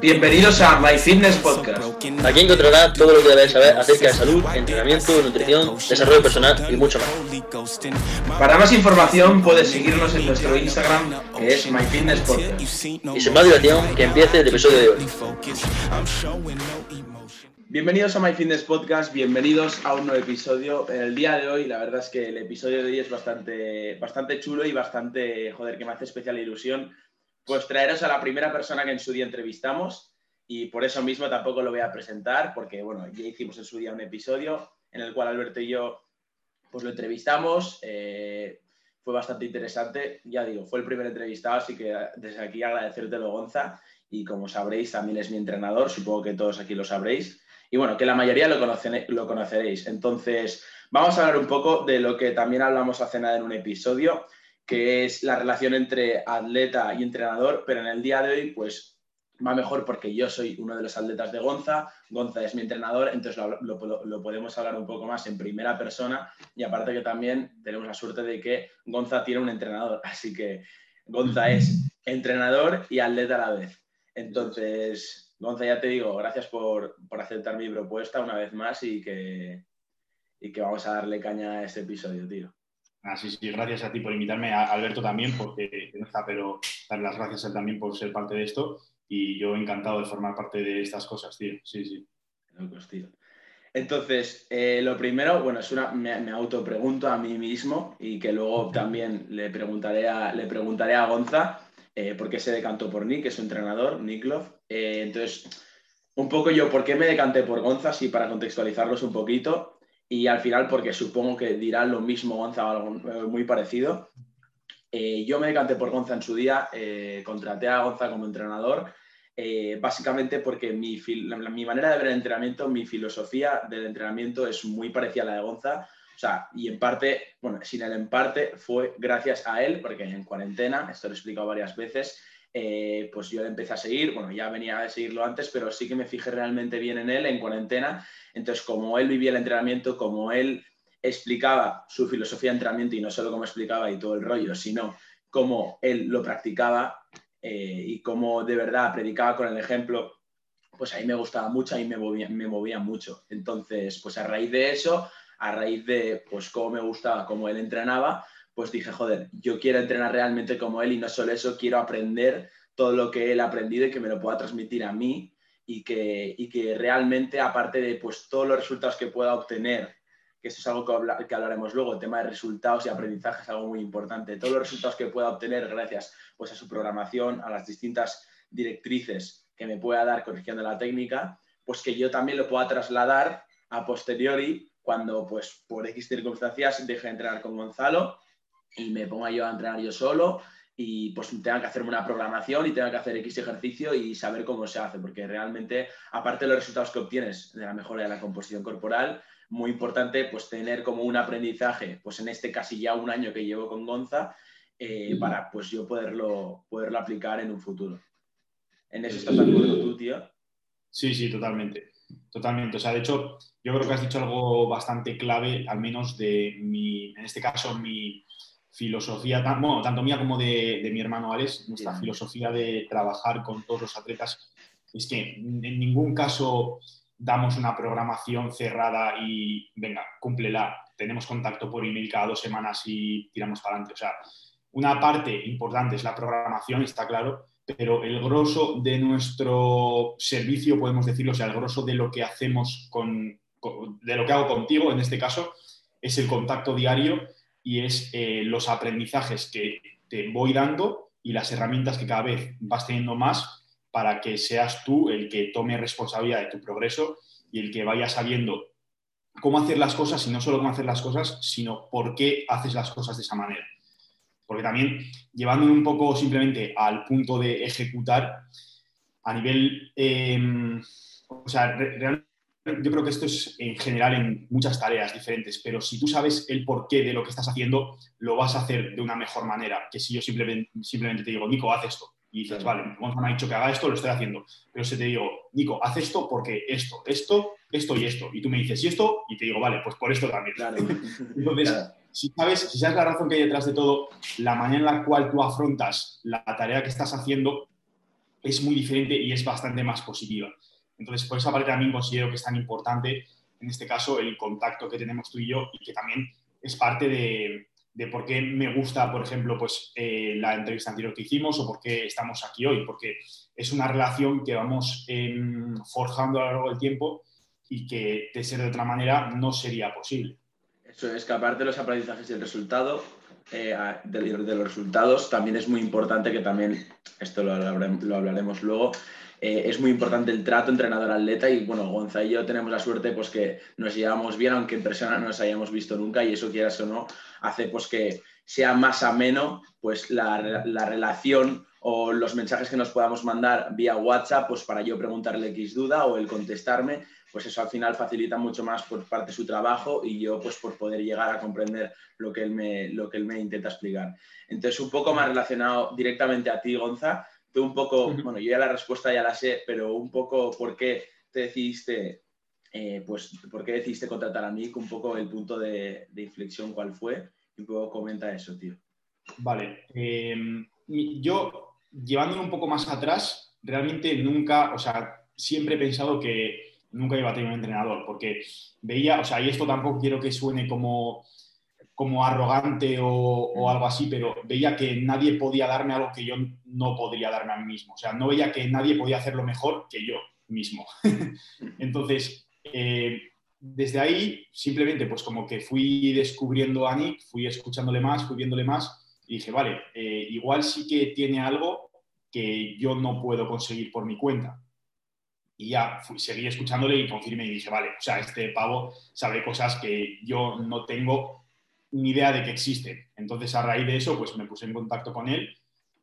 Bienvenidos a My Fitness Podcast. Aquí encontrarás todo lo que debes saber acerca de salud, entrenamiento, nutrición, desarrollo personal y mucho más. Para más información puedes seguirnos en nuestro Instagram que es My Fitness Podcast. Y sin más dilación, que empiece el episodio de hoy. Bienvenidos a My Fitness Podcast, bienvenidos a un nuevo episodio. En el día de hoy, la verdad es que el episodio de hoy es bastante, bastante chulo y bastante, joder, que me hace especial ilusión, pues traeros a la primera persona que en su día entrevistamos y por eso mismo tampoco lo voy a presentar porque, bueno, ya hicimos en su día un episodio en el cual Alberto y yo, pues lo entrevistamos, eh, fue bastante interesante, ya digo, fue el primer entrevistado, así que desde aquí agradecértelo, Gonza, y como sabréis, también es mi entrenador, supongo que todos aquí lo sabréis y bueno, que la mayoría lo, lo conoceréis. Entonces, vamos a hablar un poco de lo que también hablamos hace nada en un episodio, que es la relación entre atleta y entrenador, pero en el día de hoy, pues va mejor porque yo soy uno de los atletas de Gonza, Gonza es mi entrenador, entonces lo, podemos hablar un poco más en primera persona y aparte que también tenemos la suerte de que Gonza tiene un entrenador, así que Gonza es entrenador y atleta a la vez. Entonces, Gonza, ya te digo, gracias por, aceptar mi propuesta una vez más y que, y que vamos a darle caña a este episodio, tío. Ah, sí, sí, gracias a ti por invitarme, a Alberto también, porque no está, pero dar las gracias a él también por ser parte de esto y yo encantado de formar parte de estas cosas, tío. Sí, sí. Locos, tío. Entonces, eh, lo primero, bueno, es una, me, me autopregunto a mí mismo y que luego también le preguntaré a, le preguntaré a Gonza eh, por qué se decantó por Nick, que es su entrenador, Nick Love. Eh, entonces, un poco yo, ¿por qué me decanté por Gonza? Sí, para contextualizarlos un poquito. Y al final, porque supongo que dirá lo mismo Gonza o algo eh, muy parecido. yo me decanté por Gonza en su día, contraté a Gonza como entrenador, básicamente porque mi, mi manera de ver el entrenamiento, mi filosofía del entrenamiento es muy parecida a la de Gonza o sea, y en parte, bueno, sin él en parte fue gracias a él, porque en cuarentena, esto lo he explicado varias veces, eh, pues yo le empecé a seguir, bueno, ya venía a seguirlo antes, pero sí que me fijé realmente bien en él en cuarentena. Entonces, como él vivía el entrenamiento, como él explicaba su filosofía de entrenamiento y no solo cómo explicaba y todo el rollo, sino cómo él lo practicaba eh, y cómo de verdad predicaba con el ejemplo, pues ahí me gustaba mucho, ahí me movía, me movía mucho. Entonces, pues a raíz de eso, a raíz de pues cómo me gustaba, cómo él entrenaba, pues dije, joder, yo quiero entrenar realmente como él y no solo eso, quiero aprender todo lo que él ha aprendido y que me lo pueda transmitir a mí y que, y que realmente, aparte de pues, todos los resultados que pueda obtener, que eso es algo que, que, hablaremos luego, el tema de resultados y aprendizaje es algo muy importante, todos los resultados que pueda obtener gracias pues, a su programación, a las distintas directrices que me pueda dar corrigiendo la técnica, pues que yo también lo pueda trasladar a posteriori cuando pues por X circunstancias deje de entrenar con Gonzalo y me ponga yo a entrenar yo solo y pues tenga que hacerme una programación y tenga que hacer X ejercicio y saber cómo se hace, porque realmente, aparte de los resultados que obtienes de la mejora de la composición corporal, muy importante pues tener como un aprendizaje, pues en este casi ya un año que llevo con Gonza, eh, para pues yo poderlo, poderlo aplicar en un futuro. ¿En eso estás de acuerdo tú, tío? Sí, sí, totalmente. Totalmente. O sea, de hecho, yo creo que has dicho algo bastante clave, al menos de mi, en este caso, mi filosofía, bueno, tanto mía como de, mi hermano Alex, nuestra filosofía de trabajar con todos los atletas, es que en ningún caso damos una programación cerrada y, venga, cúmplela. Tenemos contacto por email cada dos semanas y tiramos para adelante. O sea, una parte importante es la programación, está claro, pero el grosso de nuestro servicio, podemos decirlo, o sea, el grosso de lo que hacemos con, de lo que hago contigo, en este caso, es el contacto diario y es eh, los aprendizajes que te voy dando y las herramientas que cada vez vas teniendo más para que seas tú el que tome responsabilidad de tu progreso y el que vaya sabiendo cómo hacer las cosas y no solo cómo hacer las cosas, sino por qué haces las cosas de esa manera. Porque también llevándome un poco simplemente al punto de ejecutar, a nivel, em, o sea, realmente yo creo que esto es en general en muchas tareas diferentes, pero si tú sabes el porqué de lo que estás haciendo, lo vas a hacer de una mejor manera que si yo simplemente, simplemente te digo, Nico, haz esto. Y dices, vale, Gonzalo me ha dicho que haga esto, lo estoy haciendo. Pero si te digo, Nico, haz esto porque esto, esto, esto y esto. Y tú me dices, ¿y esto? Y te digo, vale, pues por esto también. Claro. Entonces, si sabes, si sabes la razón que hay detrás de todo, la manera en la cual tú afrontas la tarea que estás haciendo, es muy diferente y es bastante más positiva. Entonces, por esa parte también considero que es tan importante, en este caso, el contacto que tenemos tú y yo y que también es parte de, de por qué me gusta, por ejemplo, pues, eh, la entrevista anterior que hicimos o por qué estamos aquí hoy, porque es una relación que vamos em, forjando a lo largo del tiempo y que de ser de otra manera no sería posible. Eso es que aparte de los aprendizajes y el resultado, eh, de, de, los resultados, también es muy importante que también, esto lo, lo hablaremos luego, eh, es muy importante el trato entrenador-atleta y bueno, Gonza y yo tenemos la suerte pues que nos llevamos bien, aunque en persona no nos hayamos visto nunca y eso quieras o no, hace pues que sea más ameno pues la, la relación o los mensajes que nos podamos mandar vía WhatsApp, pues para yo preguntarle X duda o el contestarme, pues eso al final facilita mucho más por parte de su trabajo y yo pues por poder llegar a comprender lo que él me, lo que él me intenta explicar. Entonces, un poco más relacionado directamente a ti, Gonza, tú un poco, bueno, yo ya la respuesta ya la sé, pero un poco por qué te decidiste, eh, pues, por qué decidiste contratar a Nick, un poco el punto de, inflexión cuál fue, y un poco comenta eso, tío. Vale, em, yo llevándolo un poco más atrás, realmente nunca, o sea, siempre he pensado que nunca iba a tener un entrenador, porque veía, o sea, y esto tampoco quiero que suene como como arrogante o, algo así, pero veía que nadie podía darme algo que yo no podría darme a mí mismo. O sea, no veía que nadie podía hacerlo mejor que yo mismo. Entonces, eh, desde ahí, simplemente, pues como que fui descubriendo a Nick, fui escuchándole más, fui viéndole más, y dije, vale, eh, igual sí que tiene algo que yo no puedo conseguir por mi cuenta. Y ya fui, seguí escuchándole y confirmé y dije, vale, o sea, este pavo sabe cosas que yo no tengo ni idea de que existe. Entonces, a raíz de eso, pues me puse en contacto con él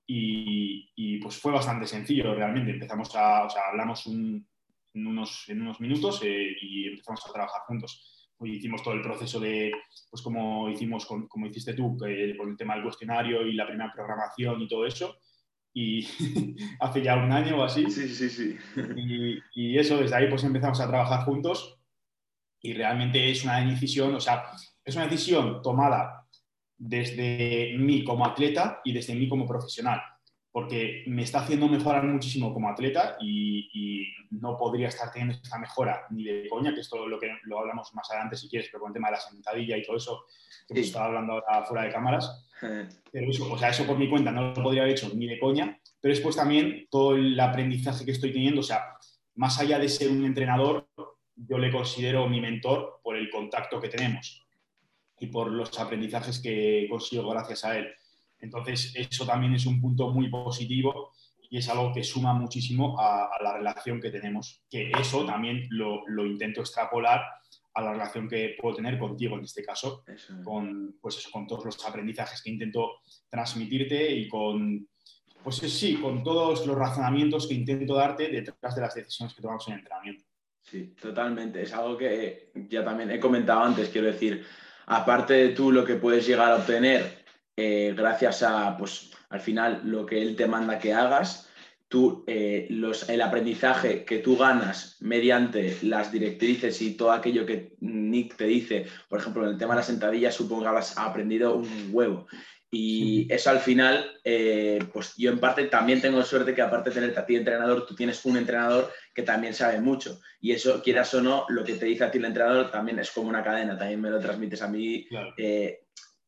y, pues fue bastante sencillo realmente. Empezamos a, o sea, hablamos en, unos, en unos minutos eh, y empezamos a trabajar juntos. Hoy hicimos todo el proceso de, pues como hicimos, con, como hiciste tú, con el tema del cuestionario y la primera programación y todo eso. Y hace ya un año o así. Sí, sí, sí. Y, y eso, desde ahí pues empezamos a trabajar juntos y realmente es una decisión, o sea, es una decisión tomada desde mí como atleta y desde mí como profesional, porque me está haciendo mejorar muchísimo como atleta y, no podría estar teniendo esta mejora ni de coña, que esto lo que lo hablamos más adelante si quieres, pero con el tema de la sentadilla y todo eso, que hemos estado hablando ahora fuera de cámaras. Pero eso, o sea, eso por mi cuenta no lo podría haber hecho ni de coña, pero después también todo el aprendizaje que estoy teniendo, o sea, más allá de ser un entrenador, yo le considero mi mentor por el contacto que tenemos y por los aprendizajes que consigo gracias a él. Entonces, eso también es un punto muy positivo y es algo que suma muchísimo a, la relación que tenemos, que eso también lo, intento extrapolar a la relación que puedo tener contigo en este caso, con, pues con todos los aprendizajes que intento transmitirte y con, pues sí, con todos los razonamientos que intento darte detrás de las decisiones que tomamos en el entrenamiento. Sí, totalmente. Es algo que ya también he comentado antes, quiero decir, aparte de tú lo que puedes llegar a obtener eh, gracias a, pues, al final, lo que él te manda que hagas, tú, eh, el aprendizaje que tú ganas mediante las directrices y todo aquello que Nick te dice, por ejemplo, en el tema de la sentadilla, supongo que has aprendido un huevo. Y eso al final, eh, pues yo en parte también tengo suerte que aparte de tenerte a ti entrenador, tú tienes un entrenador que también sabe mucho. Y eso, quieras o no, lo que te dice a ti el entrenador también es como una cadena, también me lo transmites a mí eh,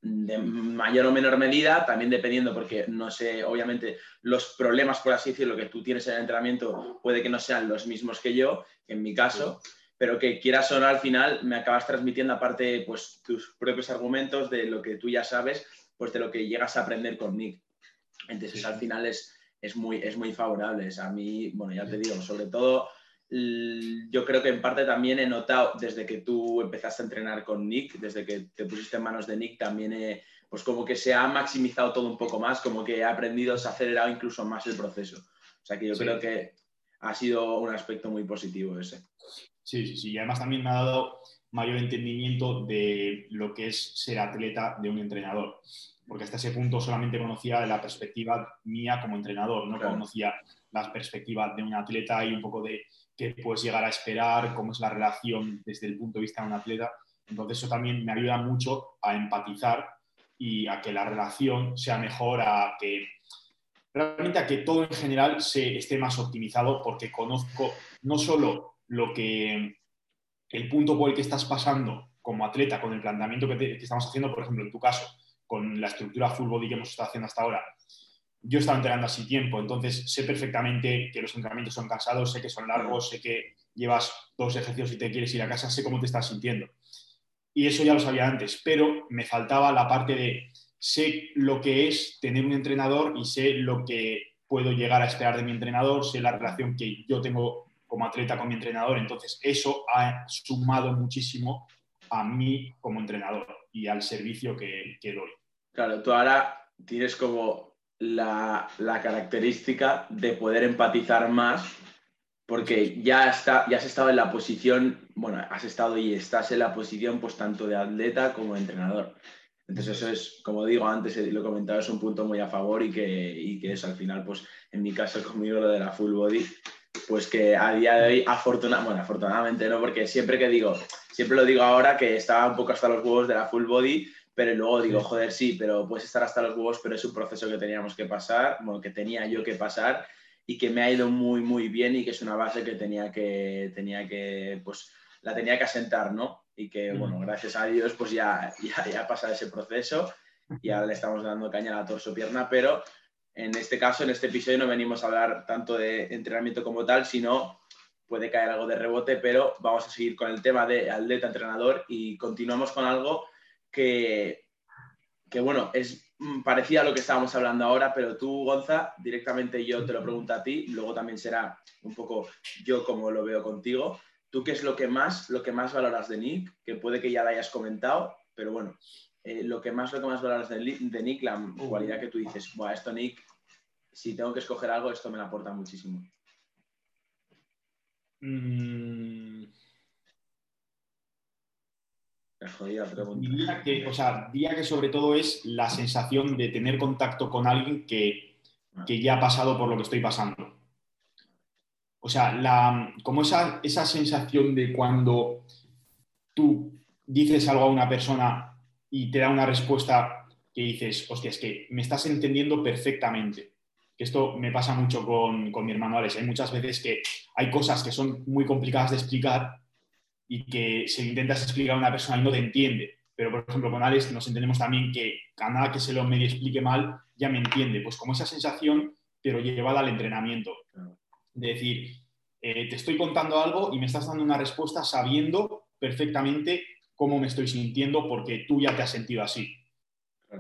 de mayor o menor medida, también dependiendo, porque no sé, obviamente los problemas, por así decirlo, que tú tienes en el entrenamiento puede que no sean los mismos que yo, en mi caso. pero que quieras o no, al final me acabas transmitiendo aparte pues tus propios argumentos de lo que tú ya sabes pues de lo que llegas a aprender con Nick. Entonces, al final es, es, muy, es muy favorable. a mí, bueno, ya te digo, sobre todo, yo creo que en parte también he notado desde que tú empezaste a entrenar con Nick, desde que te pusiste en manos de Nick, también pues como que se ha maximizado todo un poco más, como que he aprendido, se ha acelerado incluso más el proceso. O sea que yo creo que ha sido un aspecto muy positivo ese. Sí, sí, sí. Y además también me ha dado mayor entendimiento de lo que es ser atleta de un entrenador porque hasta ese punto solamente conocía la perspectiva mía como entrenador, no conocía la perspectiva de un atleta y un poco de qué puedes llegar a esperar, cómo es la relación desde el punto de vista de un atleta. Entonces eso también me ayuda mucho a empatizar y a que la relación sea mejor, a que realmente a que todo en general se esté más optimizado porque conozco no solo lo que el punto por el que estás pasando como atleta con el planteamiento que, estamos haciendo, por ejemplo, en tu caso, con la estructura full body que hemos estado haciendo hasta ahora, yo estaba entrenando así tiempo, entonces sé perfectamente que los entrenamientos son cansados, sé que son largos, sé que llevas dos ejercicios y te quieres ir a casa, sé cómo te estás sintiendo. Y eso ya lo sabía antes, pero me faltaba la parte de sé lo que es tener un entrenador y sé lo que puedo llegar a esperar de mi entrenador, sé la relación que yo tengo como atleta con mi entrenador. Entonces, eso ha sumado muchísimo a mí como entrenador y al servicio que, doy. Claro, tú ahora tienes como la, la, característica de poder empatizar más porque ya, está, ya has estado en la posición, bueno, has estado y estás en la posición pues tanto de atleta como de entrenador. Entonces eso es, como digo antes, eh, lo he comentado, es un punto muy a favor y que, y que es al final, pues en mi caso conmigo lo de la full body, pues que a día de hoy, afortunadamente, bueno, afortunadamente no, porque siempre que digo, siempre lo digo ahora que estaba un poco hasta los huevos de la full body, pero luego digo, joder, sí, pero puedes estar hasta los huevos, pero es un proceso que teníamos que pasar, bueno, que tenía yo que pasar y que me ha ido muy, muy bien y que es una base que tenía que, tenía que, pues, la tenía que asentar, ¿no? Y que, bueno, gracias a Dios, pues ya, ya, ya pasa ese proceso y ahora le estamos dando caña a la torso-pierna, pero en este caso, en este episodio, no venimos a hablar tanto de entrenamiento como tal, sino puede caer algo de rebote, pero vamos a seguir con el tema de atleta entrenador y continuamos con algo que, que bueno, es parecido a lo que estábamos hablando ahora, pero tú, Gonza, directamente yo te lo pregunto a ti, luego también será un poco yo como lo veo contigo. ¿Tú qué es lo que más, lo que más valoras de Nick? Que puede que ya lo hayas comentado, pero bueno, eh, lo que más, lo que más valoras de, Nick, la cualidad que tú dices, bueno, esto Nick, si tengo que escoger algo, esto me la aporta muchísimo. Mm. Diría que, o sea, diría que sobre todo es la sensación de tener contacto con alguien que, ah. que ya ha pasado por lo que estoy pasando. O sea, la, como esa, esa sensación de cuando tú dices algo a una persona y te da una respuesta que dices, hostia, es que me estás entendiendo perfectamente. Esto me pasa mucho con, mi hermano Alex. Hay muchas veces que hay cosas que son muy complicadas de explicar y que se intentas explicar a una persona y no te entiende. Pero, por ejemplo, con Alex nos entendemos también que a nada que se lo medio explique mal, ya me entiende. Pues como esa sensación, pero llevada al entrenamiento. De decir, eh, te estoy contando algo y me estás dando una respuesta sabiendo perfectamente cómo me estoy sintiendo porque tú ya te has sentido así.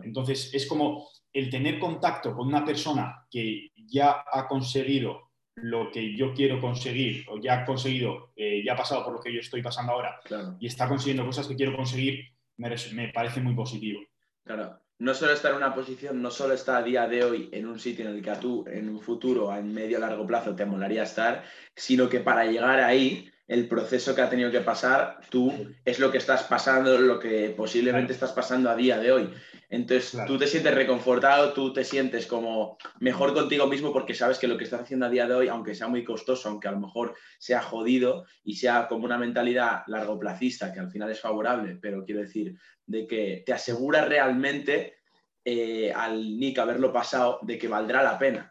Entonces, es como el tener contacto con una persona que ya ha conseguido lo que yo quiero conseguir, o ya ha conseguido, eh, ya ha pasado por lo que yo estoy pasando ahora, y está consiguiendo cosas que quiero conseguir, me, parece muy positivo. Claro, no solo está en una posición, no solo está a día de hoy en un sitio en el que a tú en un futuro, en medio a largo plazo, te molaría estar, sino que para llegar ahí el proceso que ha tenido que pasar, tú es lo que estás pasando, lo que posiblemente estás pasando a día de hoy. Entonces, tú te sientes reconfortado, tú te sientes como mejor contigo mismo porque sabes que lo que estás haciendo a día de hoy, aunque sea muy costoso, aunque a lo mejor sea jodido y sea como una mentalidad largoplacista, que al final es favorable, pero quiero decir, de que te asegura realmente eh, al Nick haberlo pasado de que valdrá la pena.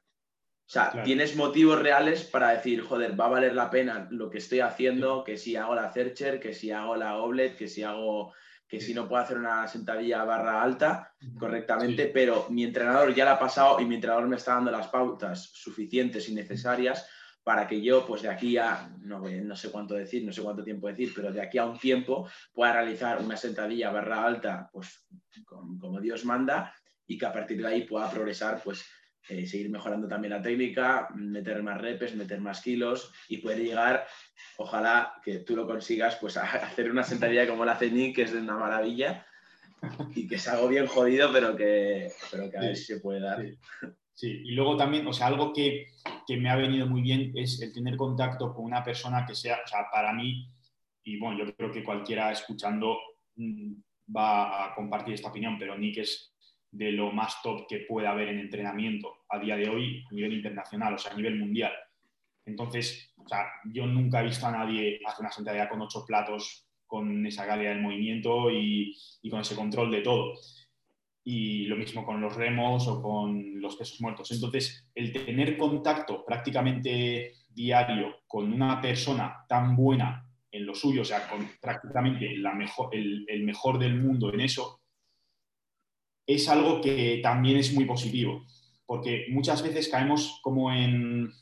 O sea, tienes motivos reales para decir, joder, va a valer la pena lo que estoy haciendo, que si hago la Cercher, que si hago la Oblet, que si hago, que si no puedo hacer una sentadilla barra alta correctamente, pero mi entrenador ya la ha pasado y mi entrenador me está dando las pautas suficientes y necesarias para que yo, pues de aquí a, no, no sé cuánto decir, no sé cuánto tiempo decir, pero de aquí a un tiempo pueda realizar una sentadilla barra alta, pues como Dios manda, y que a partir de ahí pueda progresar, pues eh, seguir mejorando también la técnica, meter más repes, meter más kilos y poder llegar, ojalá que tú lo consigas, pues a hacer una sentadilla como la hace Nick, que es de una maravilla y que es algo bien jodido, pero que, pero que a ver si se puede dar. Sí. y luego también, o sea, algo que, que, me ha venido muy bien es el tener contacto con una persona que sea, o sea, para mí, y bueno, yo creo que cualquiera escuchando mm, va a compartir esta opinión, pero Nick es de lo más top que puede haber en entrenamiento a día de hoy a nivel internacional, o sea, a nivel mundial. Entonces, o sea, yo nunca he visto a nadie hacer una sentadilla con ocho platos con esa calidad del movimiento y, con ese control de todo. y lo mismo con los remos o con los pesos muertos. Entonces, el tener contacto prácticamente diario con una persona tan buena en lo suyo, o sea, con prácticamente la mejor, el, el mejor del mundo en eso, es algo que también es muy positivo, porque muchas veces caemos como en,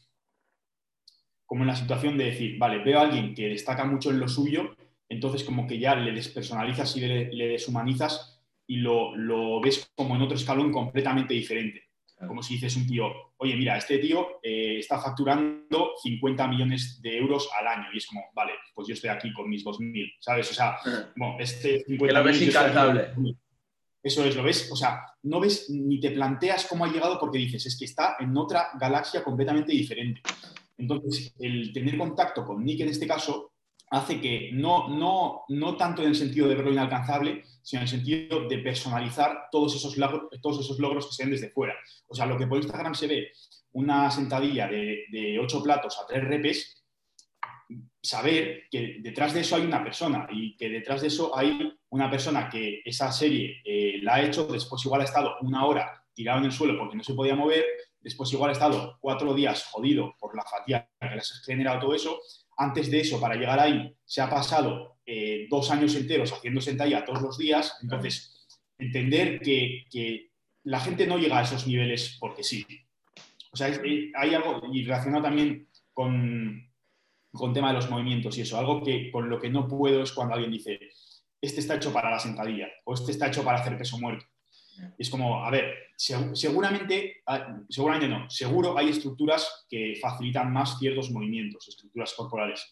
como en la situación de decir, vale, veo a alguien que destaca mucho en lo suyo, entonces como que ya le despersonalizas y le, le deshumanizas y lo, lo, ves como en otro escalón completamente diferente. Como si dices un tío, oye, mira, este tío eh, está facturando 50 millones de euros al año. Y es como, vale, pues yo estoy aquí con mis 2.000, ¿sabes? O sea, bueno, este 50 que lo ves incansable. Eso es, lo ves, o sea, no ves ni te planteas cómo ha llegado porque dices, es que está en otra galaxia completamente diferente. Entonces, el tener contacto con Nick en este caso hace que no, no, no tanto en el sentido de verlo inalcanzable, sino en el sentido de personalizar todos esos, logros, todos esos logros que se ven desde fuera. O sea, lo que por Instagram se ve, una sentadilla de, de ocho platos a tres repes, saber que detrás de eso hay una persona y que detrás de eso hay una persona que esa serie eh, la ha hecho, después igual ha estado una hora tirado en el suelo porque no se podía mover, después igual ha estado cuatro días jodido por la fatiga que les ha generado todo eso, antes de eso, para llegar ahí, se ha pasado eh, dos años enteros haciendo sentadilla todos los días. Entonces, entender que, que, la gente no llega a esos niveles porque sí. O sea, eh, hay algo, y relacionado también con, con tema de los movimientos y eso, algo que con lo que no puedo es cuando alguien dice, este está hecho para la sentadilla o este está hecho para hacer peso muerto. Es como, a ver, seguramente, ah, seguramente no, seguro hay estructuras que facilitan más ciertos movimientos, estructuras corporales.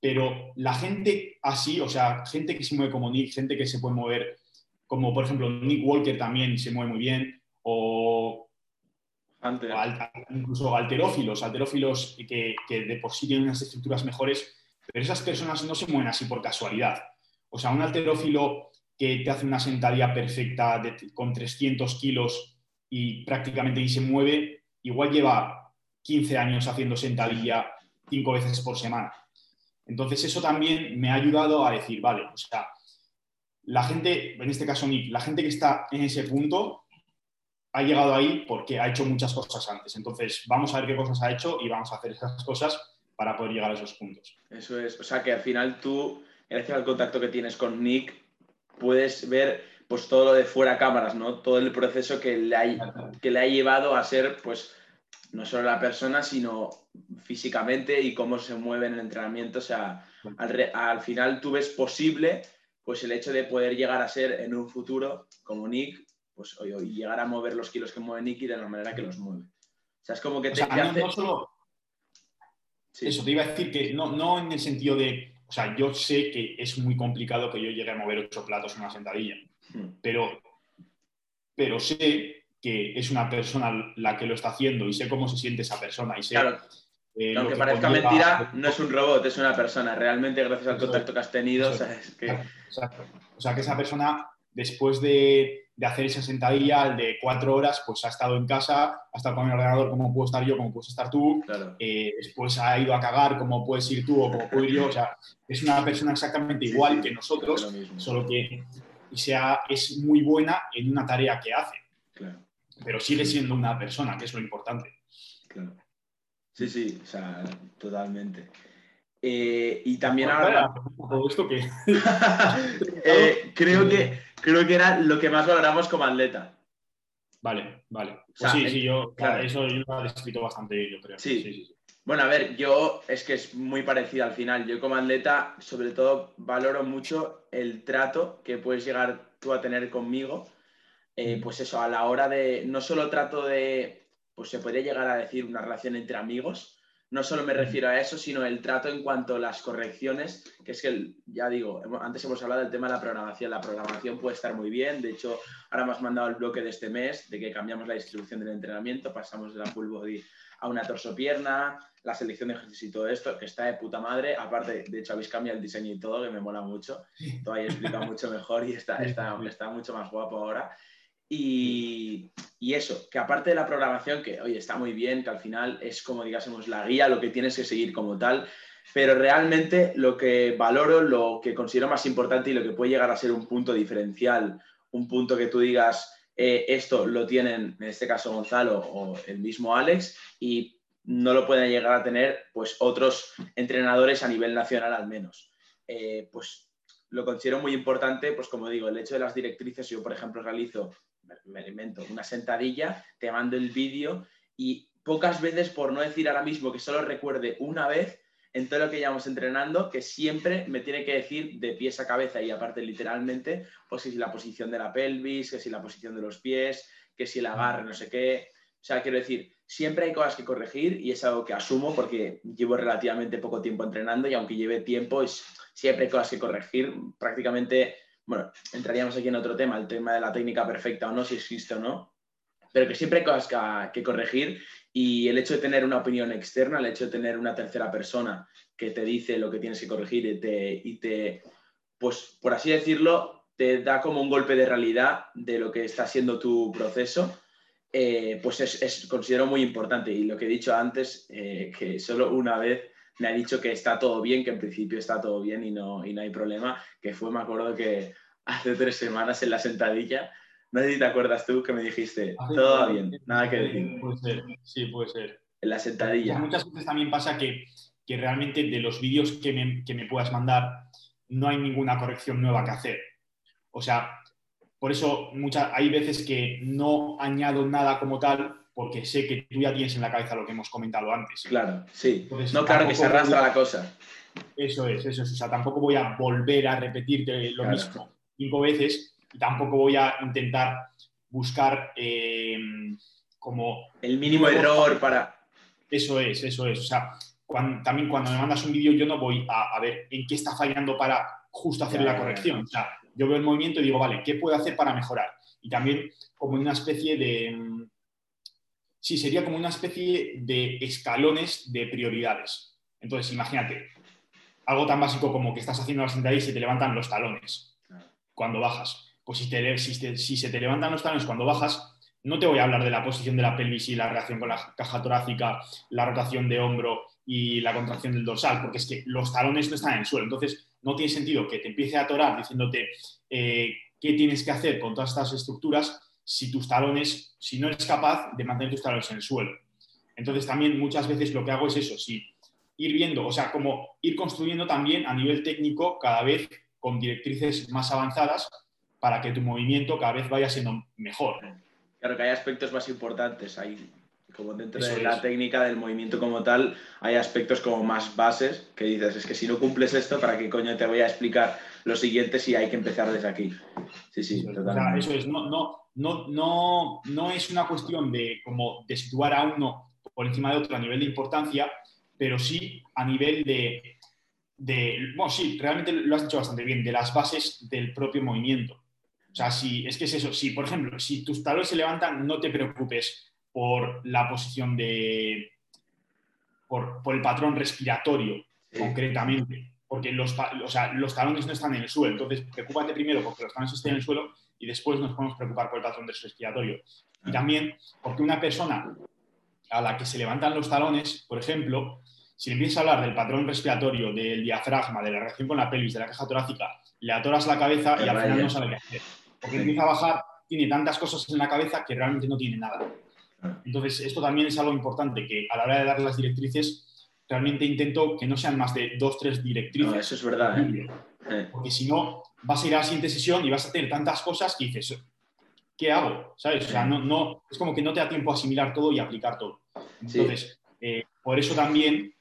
Pero la gente así, o sea, gente que se mueve como Nick, gente que se puede mover, como por ejemplo Nick Walker también se mueve muy bien, o, incluso alterófilos, alterófilos que, que de por sí tienen unas estructuras mejores, pero esas personas no se mueven así por casualidad. O sea, un alterófilo que te hace una sentadilla perfecta con 300 kilos y prácticamente ni se mueve, igual lleva 15 años haciendo sentadilla cinco veces por semana. Entonces eso también me ha ayudado a decir, vale, o sea, la gente, en este caso Nick, la gente que está en ese punto ha llegado ahí porque ha hecho muchas cosas antes. Entonces vamos a ver qué cosas ha hecho y vamos a hacer esas cosas para poder llegar a esos puntos. Eso es, o sea que al final tú, gracias al contacto que tienes con Nick, puedes ver pues todo lo de fuera cámaras, ¿no? Todo el proceso que le ha, que le ha llevado a ser, pues, no solo la persona, sino físicamente y cómo se mueve en el entrenamiento. O sea, al, final tú ves posible, pues, el hecho de poder llegar a ser en un futuro, como Nick, pues, y llegar a mover los kilos que mueve Nick y de la manera que los mueve. O sea, es como que te, no, solo... Eso, te iba a decir que no, no en el sentido de sea, yo sé que es muy complicado que yo llegue a mover ocho platos en una sentadilla, hmm. pero, pero sé que es una persona la que lo está haciendo y sé cómo se siente esa persona y sé... Claro. Eh, Aunque parezca mentira, no es un robot, es una persona. Realmente, gracias al contacto que has tenido, sabes que... Exacto. O sea, que esa persona, después de, de hacer esa sentadilla de cuatro horas, pues ha estado en casa, ha estado con el ordenador como puedo estar yo, como puedes estar tú, eh, después ha ido a cagar como puedes ir tú o como puedo ir yo, o sea, es una persona exactamente igual que nosotros, solo que sea, es muy buena en una tarea que hace, pero sigue siendo una persona, que es lo importante. Claro. Sí, sí, o sea, totalmente. Eh, y también ahora... Esto que... Eh, creo que creo que era lo que más valoramos como atleta. Vale, vale. Pues sí, sí, yo, claro. eso yo lo he descrito bastante, yo creo. Sí. Sí, sí. Bueno, a ver, yo es que es muy parecido al final. Yo como atleta, sobre todo, valoro mucho el trato que puedes llegar tú a tener conmigo. Eh, pues eso, a la hora de, no solo trato de, pues se puede llegar a decir una relación entre amigos, no solo me refiero a eso, sino el trato en cuanto a las correcciones, que es que, ya digo, antes hemos hablado del tema de la programación. La programación puede estar muy bien, de hecho, ahora me has mandado el bloque de este mes, de que cambiamos la distribución del entrenamiento, pasamos de la full body a una torso-pierna, la selección de ejercicio y todo esto, que está de puta madre. Aparte, de hecho, habéis cambiado el diseño y todo, que me mola mucho. Todavía explica mucho mejor y está, está, está mucho más guapo ahora. Y, eso, que aparte de la programación, que oye, está muy bien, que al final es como digásemos la guía, lo que tienes que seguir como tal, pero realmente lo que valoro, lo que considero más importante y lo que puede llegar a ser un punto diferencial, un punto que tú digas, eh, esto lo tienen, en este caso Gonzalo o el mismo Alex, y no lo pueden llegar a tener pues otros entrenadores a nivel nacional al menos. Eh, pues lo considero muy importante, pues como digo, el hecho de las directrices, yo por ejemplo realizo, me invento, una sentadilla, te mando el vídeo y pocas veces, por no decir ahora mismo que solo recuerde una vez, en todo lo que llevamos entrenando, que siempre me tiene que decir de pies a cabeza y aparte literalmente, pues que si la posición de la pelvis, que si la posición de los pies, que si el agarre, no sé qué. O sea, quiero decir, siempre hay cosas que corregir y es algo que asumo porque llevo relativamente poco tiempo entrenando y aunque lleve tiempo, es, siempre hay cosas que corregir. Prácticamente, bueno, entraríamos aquí en otro tema, el tema de la técnica perfecta o no, si existe o no, pero que siempre hay cosas que, que corregir y el hecho de tener una opinión externa, el hecho de tener una tercera persona que te dice lo que tienes que corregir y te, y te, pues por así decirlo, te da como un golpe de realidad de lo que está siendo tu proceso, eh, pues es, considero muy importante. Y lo que he dicho antes, eh, que solo una vez me ha dicho que está todo bien, que en principio está todo bien y no, y no hay problema, que fue, me acuerdo que hace tres semanas en la sentadilla no sé si te acuerdas tú que me dijiste, ah, todo va bien, nada que decir. Puede ser, sí, puede ser. En la sentadilla. Muchas veces también pasa que, que realmente de los vídeos que me, que me puedas mandar no hay ninguna corrección nueva que hacer. O sea, por eso muchas, hay veces que no añado nada como tal porque sé que tú ya tienes en la cabeza lo que hemos comentado antes. Claro, sí. no, claro que se arrastra la cosa. Eso es, eso es. O sea, tampoco voy a volver a repetirte lo mismo cinco veces y tampoco voy a intentar buscar eh, como... El mínimo error para... Eso es, eso es. O sea, también cuando me mandas un vídeo yo no voy a, ver en qué está fallando para justo hacer la corrección. O sea, yo veo el movimiento y digo, vale, ¿qué puedo hacer para mejorar? Y también como una especie de... Sí, sería como una especie de escalones de prioridades. Entonces, imagínate, algo tan básico como que estás haciendo la sentadilla y se te levantan los talones cuando bajas pues si, se te levantan los talones cuando bajas, no te voy a hablar de la posición de la pelvis y la relación con la caja torácica, la rotación de hombro y la contracción del dorsal, porque es que los talones no están en el suelo. Entonces, no tiene sentido que te empiece a atorar diciéndote eh, qué tienes que hacer con todas estas estructuras si tus talones, si no eres capaz de mantener tus talones en el suelo. Entonces, también muchas veces lo que hago es eso, sí, ir viendo, o sea, como ir construyendo también a nivel técnico cada vez con directrices más avanzadas para que tu movimiento cada vez vaya siendo mejor. Claro que hay aspectos más importantes. Hay, como dentro de la técnica del movimiento como tal, hay aspectos como más bases que dices, es que si no cumples esto, ¿para qué coño te voy a explicar lo siguiente si hay que empezar desde aquí? Sí, sí, eso totalmente. eso es, no, no, no, no, no es una cuestión de, como, de situar a uno por encima de otro a nivel de importancia, pero sí a nivel de, de, bueno, sí, realmente lo has dicho bastante bien, de las bases del propio movimiento. O sea, si es que es eso, si por ejemplo, si tus talones se levantan, no te preocupes por la posición de. por, el patrón respiratorio, concretamente, porque los, los talones no están en el suelo. Entonces, preocúpate primero porque los talones estén en el suelo y después nos podemos preocupar por el patrón respiratorio. Y también porque una persona a la que se levantan los talones, por ejemplo, si le empiezas a hablar del patrón respiratorio, del diafragma, de la reacción con la pelvis, de la caja torácica, le atoras la cabeza y al final no sabe qué hacer porque empieza a bajar, tiene tantas cosas en la cabeza que realmente no tiene nada. Entonces, esto también es algo importante, que a la hora de dar las directrices, realmente intento que no sean más de dos, tres directrices. eso es verdad. ¿eh? Porque si no, vas a ir a la siguiente sesión y vas a tener tantas cosas que dices, ¿qué hago? ¿Sabes? O sea, no, no, es como que no te da tiempo a asimilar todo y aplicar todo. Entonces, eh, por eso también,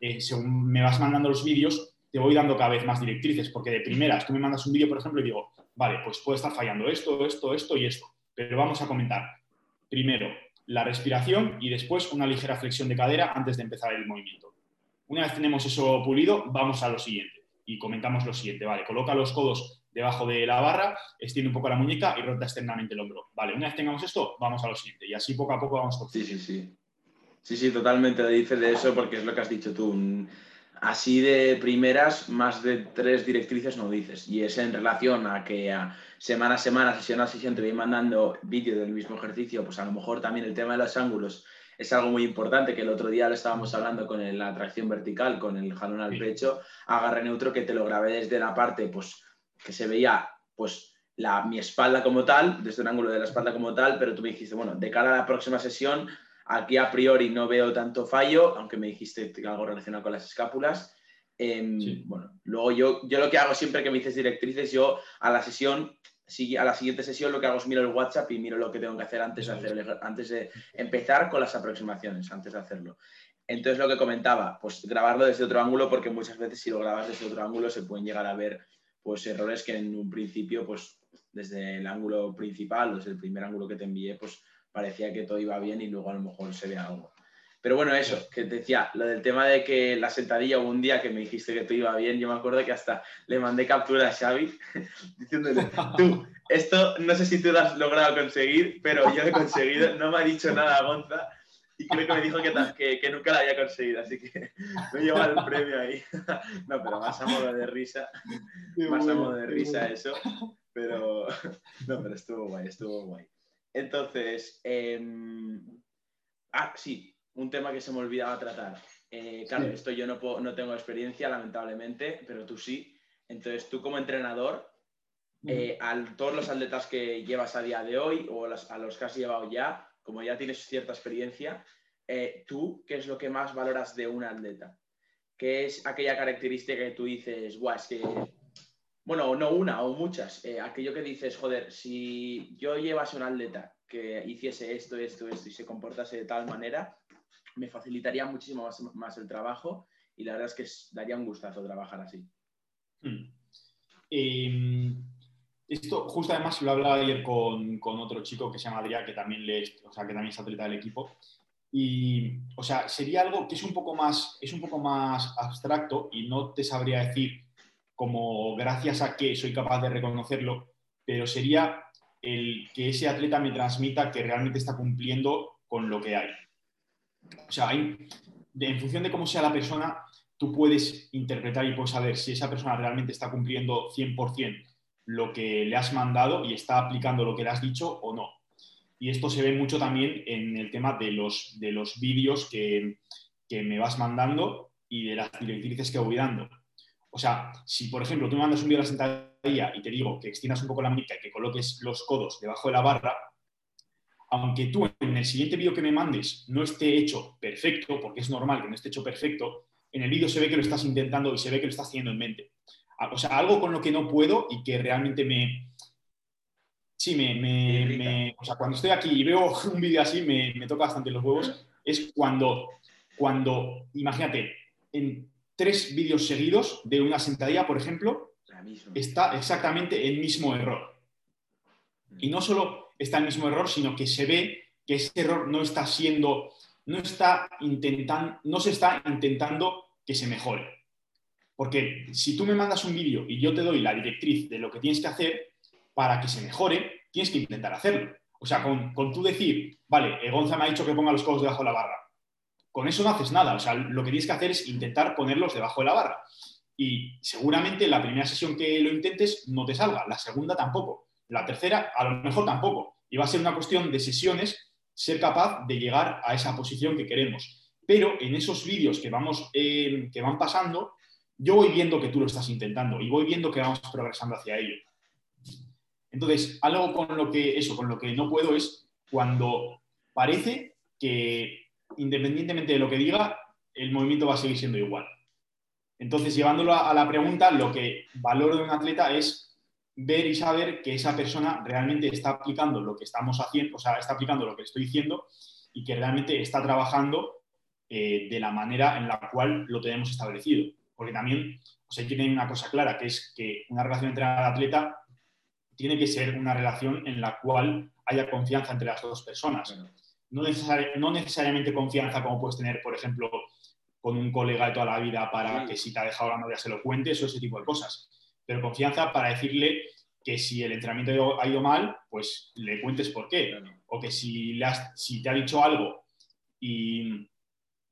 eh, según me vas mandando los vídeos, te voy dando cada vez más directrices, porque de primeras tú me mandas un vídeo, por ejemplo, y digo, vale, pues puede estar fallando esto, esto, esto y esto. Pero vamos a comentar primero la respiración y después una ligera flexión de cadera antes de empezar el movimiento. Una vez tenemos eso pulido, vamos a lo siguiente y comentamos lo siguiente. Vale, coloca los codos debajo de la barra, extiende un poco la muñeca y rota externamente el hombro. Vale, una vez tengamos esto, vamos a lo siguiente. Y así poco a poco vamos Sí, sí, sí. Sí, sí, totalmente dice de eso porque es lo que has dicho tú así de primeras, más de tres directrices no dices. Y es en relación a que a semana a semana, sesión a sesión, te voy mandando vídeo del mismo ejercicio, pues a lo mejor también el tema de los ángulos es algo muy importante, que el otro día lo estábamos hablando con la tracción vertical, con el jalón al pecho, agarre neutro, que te lo grabé desde la parte, pues, que se veía, pues, la, mi espalda como tal, desde un ángulo de la espalda como tal, pero tú me dijiste, bueno, de cara a la próxima sesión, aquí a priori no veo tanto fallo, aunque me dijiste algo relacionado con las escápulas. Em, bueno, luego yo, yo lo que hago siempre que me dices directrices, yo a la sesión a la siguiente sesión lo que hago es miro el WhatsApp y miro lo que tengo que hacer antes de, hacer, antes de empezar con las aproximaciones, antes de hacerlo. Entonces lo que comentaba, pues grabarlo desde otro ángulo, porque muchas veces si lo grabas desde otro ángulo se pueden llegar a ver pues errores que en un principio, pues desde el ángulo principal, desde el primer ángulo que te envié, pues parecía que todo iba bien y luego a lo mejor se ve algo. Pero bueno, eso, que te decía, lo del tema de que la sentadilla hubo un día que me dijiste que todo iba bien, yo me acuerdo que hasta le mandé captura a Xavi diciéndole, tú, esto no sé si tú lo has logrado conseguir, pero yo lo he conseguido, no me ha dicho nada Gonza y creo que me dijo que, que, nunca lo había conseguido, así que me lleva el premio ahí. No, pero más a modo de risa, más a modo de risa eso, pero no, pero estuvo guay, estuvo guay. Entonces, em, ah, sí, un tema que se me olvidaba tratar. Eh, claro, esto yo no, no tengo experiencia, lamentablemente, pero tú sí. Entonces, tú como entrenador, eh, a todos los atletas que llevas a día de hoy o a los que has llevado ya, como ya tienes cierta experiencia, eh, tú, ¿qué es lo que más valoras de un atleta? ¿Qué es aquella característica que tú dices, guau, es que, bueno, no una o muchas, aquello que dices, joder, si yo llevase un atleta que hiciese esto, esto, esto y se comportase de tal manera, me facilitaría muchísimo más, el trabajo y la verdad es que daría un gustazo trabajar así. Hmm. Em, esto, justo además lo hablaba ayer con, otro chico que se llama Adrián, que también, le, o sea, que también es atleta del equipo. Y, o sea, sería algo que es un poco más, es un poco más abstracto y no te sabría decir como gracias a que soy capaz de reconocerlo, pero sería el que ese atleta me transmita que realmente está cumpliendo con lo que hay. O sea, en función de cómo sea la persona, tú puedes interpretar y puedes saber si esa persona realmente está cumpliendo 100% lo que le has mandado y está aplicando lo que le has dicho o no. Y esto se ve mucho también en el tema de los, de los vídeos que, me vas mandando y de las directrices que voy dando. O sea, si por ejemplo tú me mandas un vídeo de la sentadilla y te digo que extiendas un poco la manita y que coloques los codos debajo de la barra, aunque tú en el siguiente vídeo que me mandes no esté hecho perfecto, porque es normal que no esté hecho perfecto, en el vídeo se ve que lo estás intentando y se ve que lo estás haciendo en mente. Ah, o sea, algo con lo que no puedo y que realmente me... Sí, me... o sea, cuando estoy aquí y veo un vídeo así, me, toca bastante los huevos, es cuando, cuando, imagínate, en tres vídeos seguidos de una sentadilla, por ejemplo, está exactamente el mismo error. Y no solo está el mismo error, sino que se ve que ese error no está siendo, no está intentando, no se está intentando que se mejore. Porque si tú me mandas un vídeo y yo te doy la directriz de lo que tienes que hacer para que se mejore, tienes que intentar hacerlo. O sea, con, con tú decir, vale, Gonza me ha dicho que ponga los codos debajo de la barra. Con eso no haces nada. O sea, lo que tienes que hacer es intentar ponerlos debajo de la barra. Y seguramente la primera sesión que lo intentes no te salga, la segunda tampoco. La tercera, a lo mejor tampoco. Y va a ser una cuestión de sesiones ser capaz de llegar a esa posición que queremos. Pero en esos vídeos que, vamos, eh, que van pasando, yo voy viendo que tú lo estás intentando y voy viendo que vamos progresando hacia ello. Entonces, algo con lo que eso, con lo que no puedo es cuando parece que independientemente de lo que diga, el movimiento va a seguir siendo igual. Entonces, llevándolo a la pregunta, lo que valoro de un atleta es ver y saber que esa persona realmente está aplicando lo que estamos haciendo, o sea, está aplicando lo que estoy diciendo y que realmente está trabajando eh, de la manera en la cual lo tenemos establecido. Porque también pues hay que tener una cosa clara, que es que una relación entre atleta tiene que ser una relación en la cual haya confianza entre las dos personas. No, no necesariamente confianza como puedes tener, por ejemplo, con un colega de toda la vida para que si te ha dejado la novia se lo cuentes o ese tipo de cosas pero confianza para decirle que si el entrenamiento ha ido mal, pues le cuentes por qué. O que si, le si te ha dicho algo y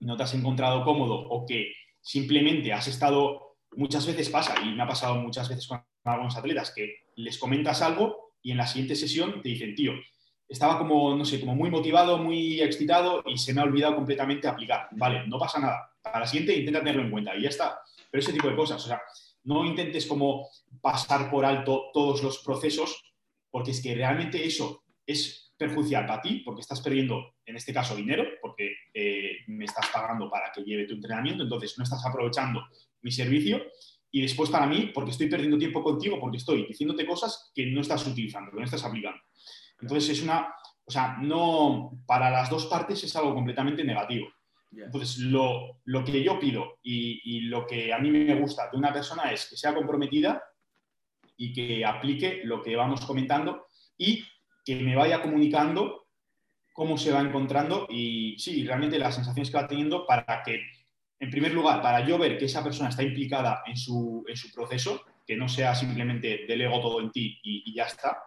no te has encontrado cómodo o que simplemente has estado, muchas veces pasa, y me ha pasado muchas veces con algunos atletas, que les comentas algo y en la siguiente sesión te dicen, tío, estaba como, no sé, como muy motivado, muy excitado y se me ha olvidado completamente aplicar. Vale, no pasa nada. Para la siguiente intenta tenerlo en cuenta y ya está. Pero ese tipo de cosas, o sea, no intentes como pasar por alto todos los procesos porque es que realmente eso es perjudicial para ti, porque estás perdiendo, en este caso, dinero, porque eh, me estás pagando para que lleve tu entrenamiento, entonces no estás aprovechando mi servicio. Y después para mí, porque estoy perdiendo tiempo contigo, porque estoy diciéndote cosas que no estás utilizando, que no estás aplicando. Entonces es una, o sea, no, para las dos partes es algo completamente negativo. Entonces, lo, que yo pido y, lo que a mí me gusta de una persona es que sea comprometida y que aplique lo que vamos comentando y que me vaya comunicando cómo se va encontrando y sí, realmente las sensaciones que va teniendo para que, en primer lugar, para yo ver que esa persona está implicada en su, proceso, que no sea simplemente delego todo en ti y ya está,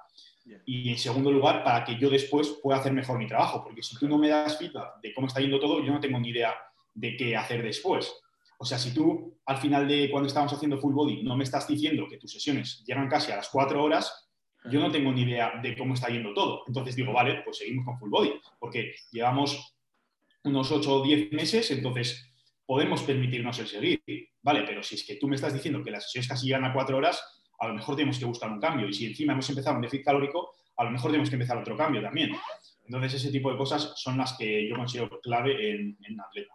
y en segundo lugar, para que yo después pueda hacer mejor mi trabajo, porque si tú no me das feedback de cómo está yendo todo, yo no tengo ni idea de qué hacer después. O sea, si tú al final de cuando estábamos haciendo full body no me estás diciendo que tus sesiones llegan casi a las cuatro horas, yo no tengo ni idea de cómo está yendo todo. Entonces digo, vale, pues seguimos con full body, porque llevamos unos ocho o diez meses, entonces podemos permitirnos el seguir. Vale, pero si es que tú me estás diciendo que las sesiones casi llegan a cuatro horas, a lo mejor tenemos que buscar un cambio. Y si encima hemos empezado un déficit calórico, a lo mejor tenemos que empezar otro cambio también. Entonces, ese tipo de cosas son las que yo considero clave en, en atleta.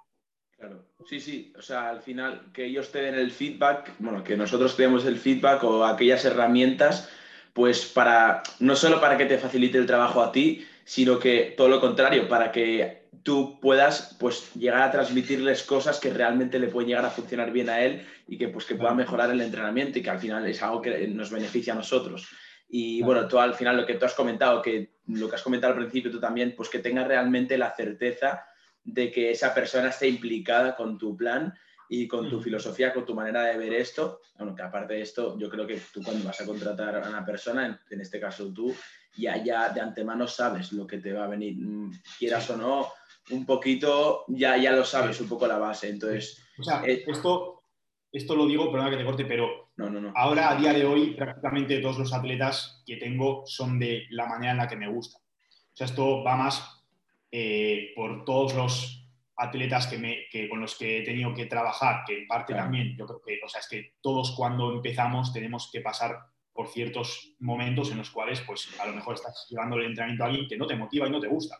Claro, sí, sí, o sea, al final que ellos te den el feedback, bueno, que nosotros te demos el feedback o aquellas herramientas, pues para, no solo para que te facilite el trabajo a ti, sino que todo lo contrario, para que tú puedas pues llegar a transmitirles cosas que realmente le pueden llegar a funcionar bien a él y que pues que pueda mejorar el entrenamiento y que al final es algo que nos beneficia a nosotros. Y bueno, tú al final lo que tú has comentado, que lo que has comentado al principio tú también, pues que tengas realmente la certeza de que esa persona esté implicada con tu plan y con tu filosofía, con tu manera de ver esto. Bueno, que aparte de esto, yo creo que tú cuando vas a contratar a una persona, en, este caso tú, ya, ya de antemano sabes lo que te va a venir, mm, quieras o no, un poquito, ya, ya lo sabes, un poco la base. Entonces, o sea, eh, esto, esto lo digo, perdona que te corte, pero no, no, no. ahora a día de hoy prácticamente todos los atletas que tengo son de la manera en la que me gusta. O sea, esto va más eh, por todos los atletas que me, que con los que he tenido que trabajar, que en parte también, yo creo que, o sea, es que todos cuando empezamos tenemos que pasar por ciertos momentos en los cuales, pues, a lo mejor estás llevando el entrenamiento a alguien que no te motiva y no te gusta.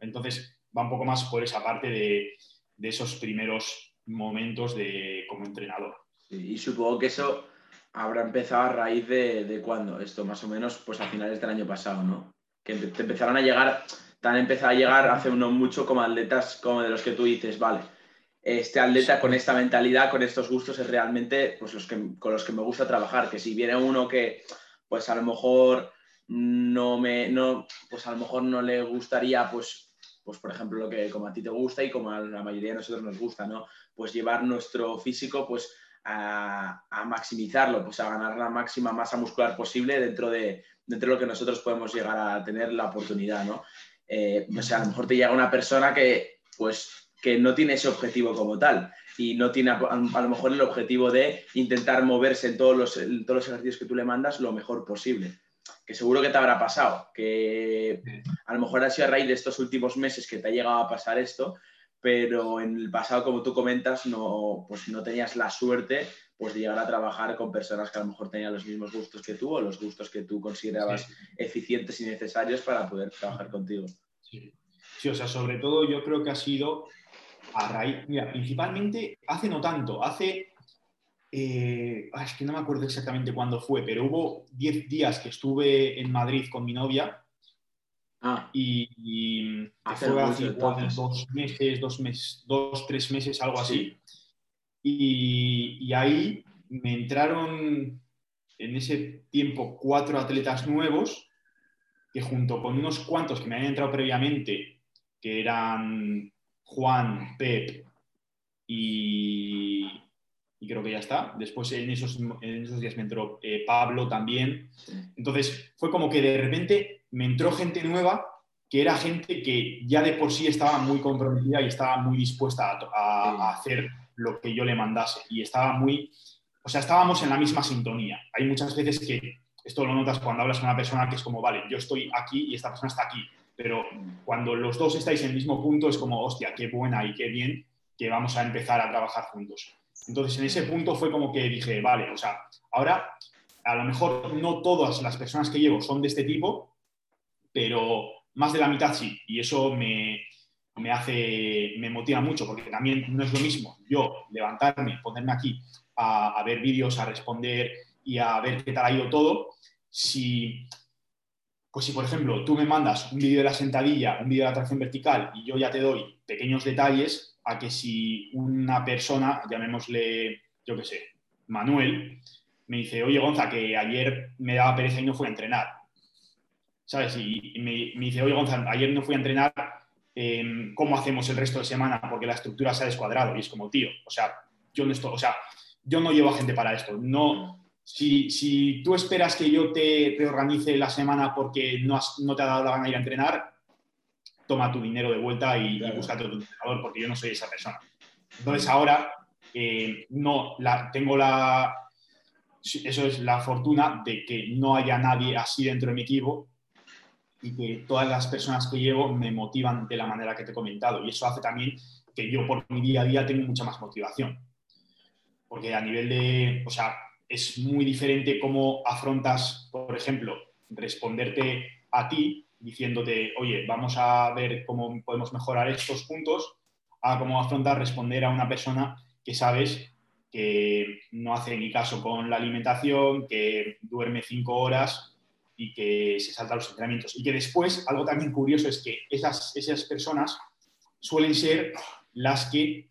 Entonces, va un poco más por esa parte de, esos primeros momentos de, como entrenador. y supongo que eso habrá empezado a raíz de, de cuándo, esto más o menos, pues a finales del año pasado, ¿no? Que te empezaron a llegar, te han empezado a llegar hace uno mucho como atletas como de los que tú dices, vale, este atleta con esta mentalidad, con estos gustos es realmente pues los que, con los que me gusta trabajar, que si viene uno que pues a lo mejor no me, no, pues a lo mejor no le gustaría pues pues por ejemplo, lo que como a ti te gusta y como a la mayoría de nosotros nos gusta, ¿no? Pues llevar nuestro físico pues a, maximizarlo, pues a ganar la máxima masa muscular posible dentro de, dentro de lo que nosotros podemos llegar a tener la oportunidad, ¿no? Eh, o sea, a lo mejor te llega una persona que, pues, que no tiene ese objetivo como tal y no tiene a, lo mejor el objetivo de intentar moverse en todos, los, en todos los ejercicios que tú le mandas lo mejor posible que seguro que te habrá pasado, que a lo mejor ha sido a raíz de estos últimos meses que te ha llegado a pasar esto, pero en el pasado, como tú comentas, no, pues no tenías la suerte pues, de llegar a trabajar con personas que a lo mejor tenían los mismos gustos que tú o los gustos que tú considerabas eficientes y necesarios para poder trabajar contigo. Sí. sí, o sea, sobre todo yo creo que ha sido a raíz, mira, principalmente hace no tanto, hace eh, es que no me acuerdo exactamente cuándo fue, pero hubo 10 días que estuve en Madrid con mi novia. Ah. y, fue hace dos meses, dos, meses, dos, tres meses, algo así. Y, ahí me entraron en ese tiempo cuatro atletas nuevos que junto con unos cuantos que me habían entrado previamente, que eran Juan, Pep y, y creo que ya está. Después en esos, en esos días me entró eh, Pablo también. Entonces fue como que de repente me entró gente nueva que era gente que ya de por sí estaba muy comprometida y estaba muy dispuesta a, hacer lo que yo le mandase. Y estaba muy, o sea, estábamos en la misma sintonía. Hay muchas veces que esto lo notas cuando hablas con una persona que es como, vale, yo estoy aquí y esta persona está aquí. Pero cuando los dos estáis en el mismo punto es como, hostia, qué buena y qué bien que vamos a empezar a trabajar juntos. Entonces, en ese punto fue como que dije, vale, o sea, ahora a lo mejor no todas las personas que llevo son de este tipo, pero más de la mitad sí. Y eso me, me hace, me motiva mucho, porque también no es lo mismo yo levantarme, ponerme aquí a, ver vídeos, a responder y a ver qué tal ha ido todo, si, pues si por ejemplo tú me mandas un vídeo de la sentadilla, un vídeo de la vertical y yo ya te doy pequeños detalles, a que si una persona, llamémosle, yo qué sé, Manuel, me dice, oye Gonza, que ayer me daba pereza y no fui a entrenar. ¿Sabes? Y, me, me, dice, oye Gonza, ayer no fui a entrenar cómo hacemos el resto de semana porque la estructura se ha descuadrado. Y es como, tío, o sea, yo no estoy, o sea, yo no llevo a gente para esto. No, si, si tú esperas que yo te, te, organice la semana porque no, no te ha dado la gana ir a entrenar, toma tu dinero de vuelta y, claro. búscate otro entrenador porque yo no soy esa persona. Entonces ahora eh, no la, tengo la, eso es la fortuna de que no haya nadie así dentro de mi equipo y que todas las personas que llevo me motivan de la manera que te he comentado. Y eso hace también que yo por mi día a día tengo mucha más motivación. Porque a nivel de, o sea, es muy diferente cómo afrontas, por ejemplo, responderte a ti diciéndote, oye, vamos a ver cómo podemos mejorar estos puntos, a cómo afrontar responder a una persona que sabes que no hace ni caso con la alimentación, que duerme cinco horas y que se salta los entrenamientos. Y que después, algo también curioso es que esas, esas personas suelen ser las que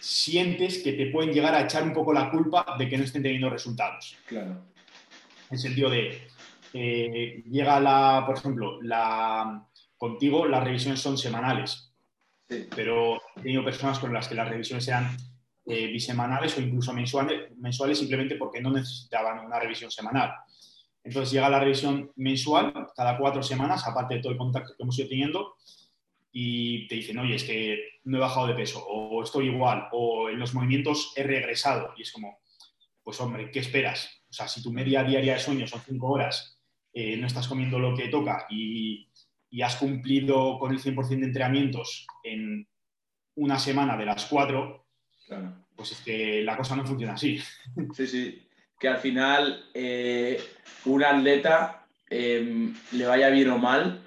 sientes que te pueden llegar a echar un poco la culpa de que no estén teniendo resultados. Claro. En el sentido de, eh, llega la, por ejemplo, la, contigo las revisiones son semanales, Sí. pero he tenido personas con las que las revisiones eran eh, bisemanales o incluso mensuales, mensuales simplemente porque no necesitaban una revisión semanal. Entonces llega la revisión mensual, cada cuatro semanas, aparte de todo el contacto que hemos ido teniendo, y te dicen, oye, es que no he bajado de peso, o estoy igual, o en los movimientos he regresado. Y es como, pues hombre, ¿qué esperas? O sea, si tu media diaria de sueño son cinco horas, eh, no estás comiendo lo que toca y, y has cumplido con el 100% de entrenamientos en una semana de las cuatro, Claro. pues es que la cosa no funciona así. Sí, sí. Que al final eh, un atleta eh, le vaya bien o mal,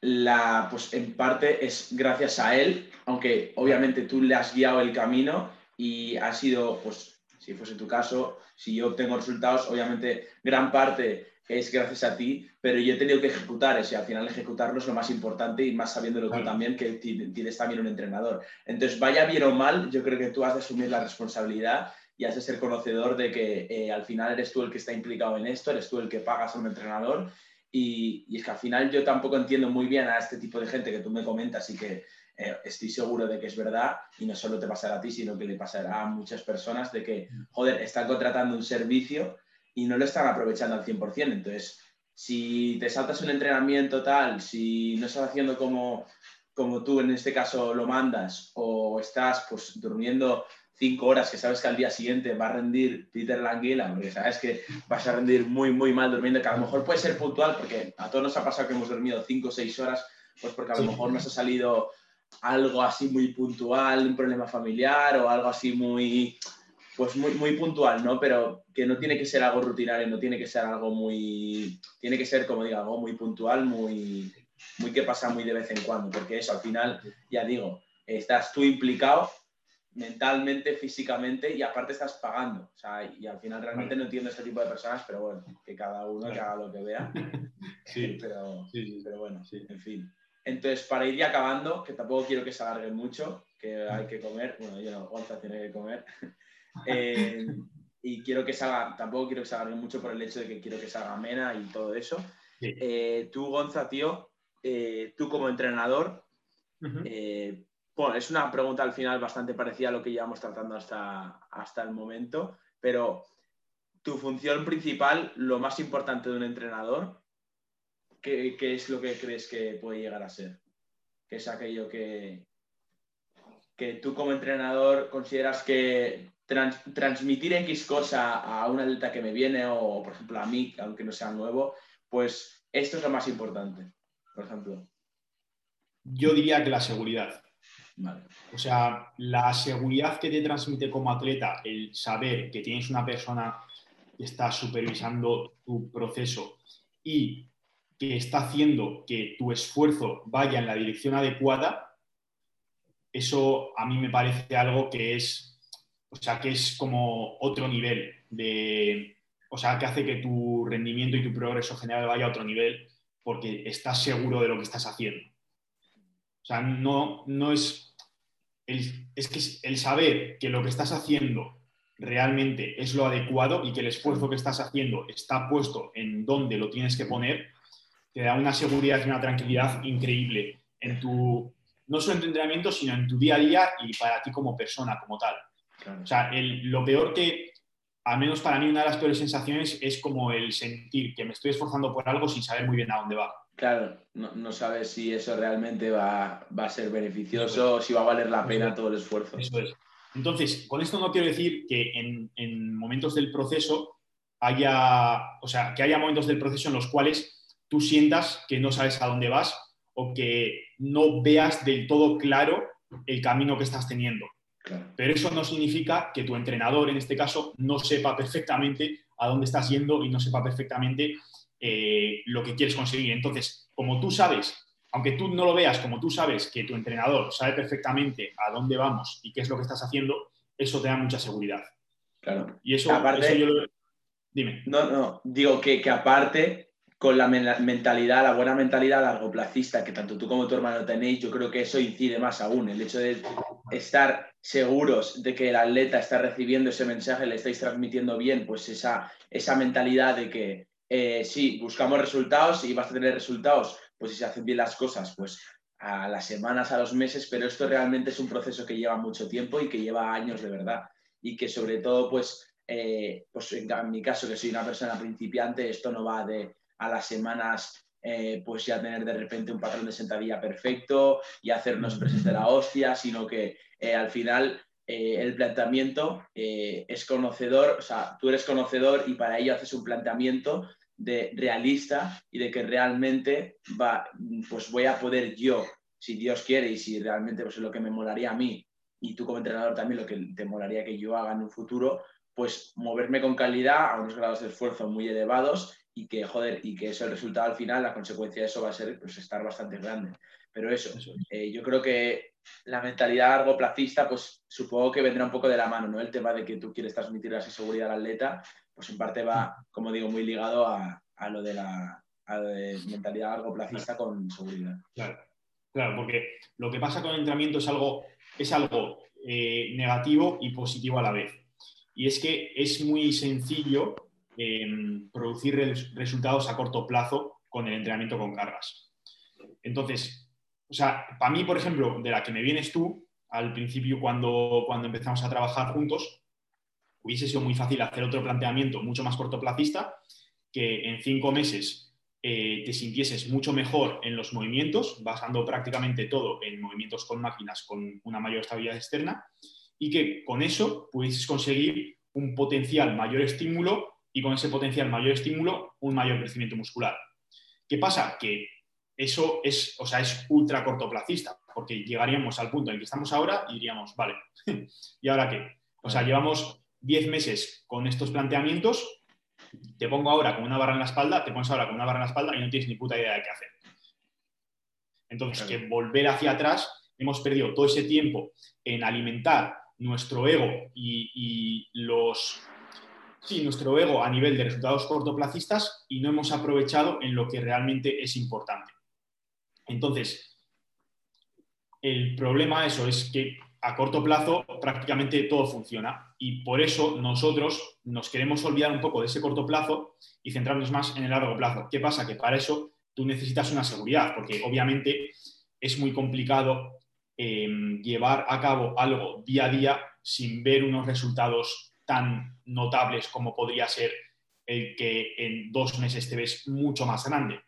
la, pues en parte es gracias a él, aunque obviamente tú le has guiado el camino y ha sido, pues si fuese tu caso, si yo obtengo resultados, obviamente gran parte es gracias a ti, pero yo he tenido que ejecutar eso y al final ejecutarlo es lo más importante y más sabiéndolo tú Claro. también que ti- tienes también un entrenador. Entonces, vaya bien o mal, yo creo que tú has de asumir la responsabilidad y has de ser conocedor de que eh, al final eres tú el que está implicado en esto, eres tú el que pagas a un entrenador y, y es que al final yo tampoco entiendo muy bien a este tipo de gente que tú me comentas y que eh, estoy seguro de que es verdad y no solo te pasará a ti, sino que le pasará a muchas personas de que, joder, están contratando un servicio y no lo están aprovechando al 100%. Entonces, si te saltas un entrenamiento tal, si no estás haciendo como, como tú en este caso lo mandas o estás pues durmiendo cinco horas que sabes que al día siguiente va a rendir Peter Languila, porque sabes que vas a rendir muy, muy mal durmiendo, que a lo mejor puede ser puntual, porque a todos nos ha pasado que hemos dormido cinco o seis horas, pues porque a lo Sí. mejor nos ha salido algo así muy puntual, un problema familiar o algo así muy, pues muy, muy puntual, ¿no? Pero que no tiene que ser algo rutinario, no tiene que ser algo muy, tiene que ser, como digo, algo muy puntual, muy, muy que pasa muy de vez en cuando, porque eso al final, ya digo, estás tú implicado mentalmente, físicamente y aparte estás pagando. O sea, y al final realmente no entiendo este tipo de personas, pero bueno, que cada uno que haga lo que vea. Sí, Pero, sí, sí. pero bueno, Sí. en fin. Entonces, para ir ya acabando, que tampoco quiero que se alargue mucho, que hay que comer, bueno, yo no, Gonza tiene que comer. Eh, y quiero que se haga, tampoco quiero que alargue mucho por el hecho de que quiero que se haga amena y todo eso. Sí. Eh, tú, Gonza, tío, eh, tú como entrenador, bueno, es una pregunta al final bastante parecida a lo que llevamos tratando hasta, hasta el momento, pero tu función principal, lo más importante de un entrenador, ¿qué, qué es lo que crees que puede llegar a ser? ¿Qué es aquello que, que tú como entrenador consideras que trans- transmitir X cosa a un atleta que me viene o, por ejemplo, a mí, aunque no sea nuevo, pues esto es lo más importante, por ejemplo. Yo diría que la seguridad. Vale. O sea, la seguridad que te transmite como atleta el saber que tienes una persona que está supervisando tu proceso y que está haciendo que tu esfuerzo vaya en la dirección adecuada, eso a mí me parece algo que es, o sea, que es como otro nivel de, o sea, que hace que tu rendimiento y tu progreso general vaya a otro nivel porque estás seguro de lo que estás haciendo. O sea, no, no es, es que el saber que lo que estás haciendo realmente es lo adecuado y que el esfuerzo que estás haciendo está puesto en donde lo tienes que poner, te da una seguridad y una tranquilidad increíble en tu, no solo en tu entrenamiento, sino en tu día a día y para ti como persona, como tal. O sea, lo peor que, al menos para mí, una de las peores sensaciones es como el sentir que me estoy esforzando por algo sin saber muy bien a dónde va. Claro, no, sabes si eso realmente va, a ser beneficioso o si va a valer la pena todo el esfuerzo. Eso es. Entonces, con esto no quiero decir que en, momentos del proceso haya, o sea, que haya momentos del proceso en los cuales tú sientas que no sabes a dónde vas o que no veas del todo claro el camino que estás teniendo. Pero eso no significa que tu entrenador, en este caso, no sepa perfectamente a dónde estás yendo y no sepa perfectamente eh, lo que quieres conseguir. Entonces, como tú sabes aunque tú no lo veas como tú sabes que tu entrenador sabe perfectamente a dónde vamos y qué es lo que estás haciendo, eso te da mucha seguridad. Claro. Y eso, aparte, yo lo... Dime. No, no, digo que, que aparte con la mentalidad, la buena mentalidad largoplacista que tanto tú como tu hermano tenéis, yo creo que eso incide más aún. El hecho de estar seguros de que el atleta está recibiendo ese mensaje, le estáis transmitiendo bien, pues esa, esa mentalidad de que eh, sí, buscamos resultados y vas a tener resultados pues si se hacen bien las cosas, pues a las semanas, a los meses, pero esto realmente es un proceso que lleva mucho tiempo y que lleva años de verdad. Y que sobre todo, pues, eh, pues en, mi caso, que soy una persona principiante, esto no va de a las semanas eh, pues ya tener de repente un patrón de sentadilla perfecto y hacernos preses de la hostia, sino que eh, al final el planteamiento es conocedor, o sea, tú eres conocedor y para ello haces un planteamiento de realista y de que realmente va, pues voy a poder yo, si Dios quiere y si realmente pues es lo que me molaría a mí y tú como entrenador también lo que te molaría que yo haga en un futuro, pues moverme con calidad a unos grados de esfuerzo muy elevados y que, joder, y que eso el resultado al final, la consecuencia de eso va a ser pues, estar bastante grande. Pero eso, eh, yo creo que la mentalidad largo placista, pues supongo que vendrá un poco de la mano, ¿no? El tema de que tú quieres transmitir esa seguridad al atleta, pues en parte va, como digo, muy ligado a, lo de la mentalidad largo placista con seguridad. Claro, claro, porque lo que pasa con el entrenamiento es algo, es algo eh, negativo y positivo a la vez. Y es que es muy sencillo producir resultados a corto plazo con el entrenamiento con cargas. Entonces, o sea, para mí, por ejemplo, de la que me vienes tú, al principio cuando, cuando empezamos a trabajar juntos, hubiese sido muy fácil hacer otro planteamiento mucho más cortoplacista, que en cinco meses eh, te sintieses mucho mejor en los movimientos, basando prácticamente todo en movimientos con máquinas con una mayor estabilidad externa, y que con eso pudieses conseguir un potencial mayor estímulo y con ese potencial mayor estímulo un mayor crecimiento muscular. ¿Qué pasa? Que eso es, o sea, es ultra cortoplacista, porque llegaríamos al punto en el que estamos ahora y diríamos, vale, ¿y ahora qué? O sea, llevamos 10 meses con estos planteamientos, te pongo ahora con una barra en la espalda, te pones ahora con una barra en la espalda y no tienes ni puta idea de qué hacer. Entonces, que volver hacia atrás, hemos perdido todo ese tiempo en alimentar nuestro ego y, los... Sí, nuestro ego a nivel de resultados cortoplacistas y no hemos aprovechado en lo que realmente es importante. Entonces, el problema eso es que a corto plazo prácticamente todo funciona y por eso nosotros nos queremos olvidar un poco de ese corto plazo y centrarnos más en el largo plazo. ¿Qué pasa? Que para eso tú necesitas una seguridad, porque obviamente es muy complicado em, llevar a cabo algo día a día sin ver unos resultados tan notables como podría ser el que en dos meses te ves mucho más grande.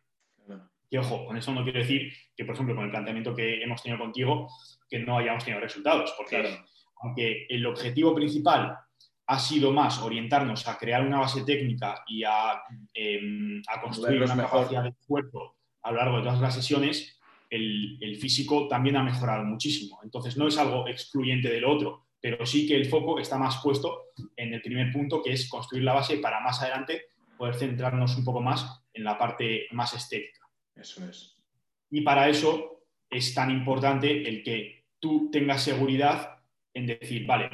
Y ojo, con eso no quiero decir que, por ejemplo, con el planteamiento que hemos tenido contigo, que no hayamos tenido resultados, porque aunque el objetivo principal ha sido más orientarnos a crear una base técnica y a, em, construir una capacidad de cuerpo a lo largo de todas las sesiones, el, físico también ha mejorado muchísimo. Entonces, no es algo excluyente del otro, pero sí que el foco está más puesto en el primer punto, que es construir la base para más adelante poder centrarnos un poco más en la parte más estética. Eso es. Y para eso es tan importante el que tú tengas seguridad en decir, vale,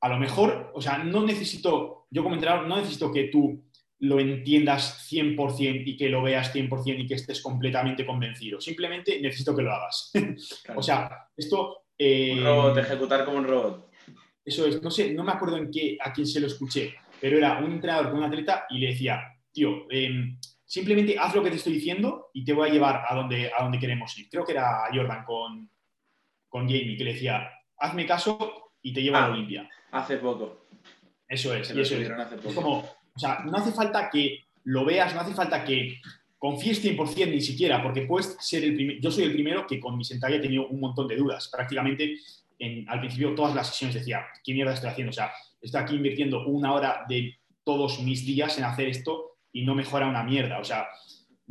a lo mejor, o sea, no necesito, yo como entrenador, no necesito que tú lo entiendas 100% y que lo veas 100% y que estés completamente convencido. Simplemente necesito que lo hagas. o sea, esto... Eh, un robot, ejecutar como un robot. Eso es, no sé, no me acuerdo en qué, a quién se lo escuché, pero era un entrenador con un atleta y le decía, tío, em, simplemente haz lo que te estoy diciendo y te voy a llevar a donde, a donde queremos ir. Creo que era Jordan con, con Jamie, que le decía, hazme caso y te llevo a la ah, Olimpia. Hace poco. Eso es, eso es. es como, o sea, no hace falta que lo veas, no hace falta que confíes 100% ni siquiera, porque puedes ser el primero. Yo soy el primero que con mi sentalla he tenido un montón de dudas. Prácticamente al principio todas las sesiones decía, ¿qué mierda estoy haciendo? O sea, estoy aquí invirtiendo una hora de todos mis días en hacer esto y no mejora una mierda. O sea,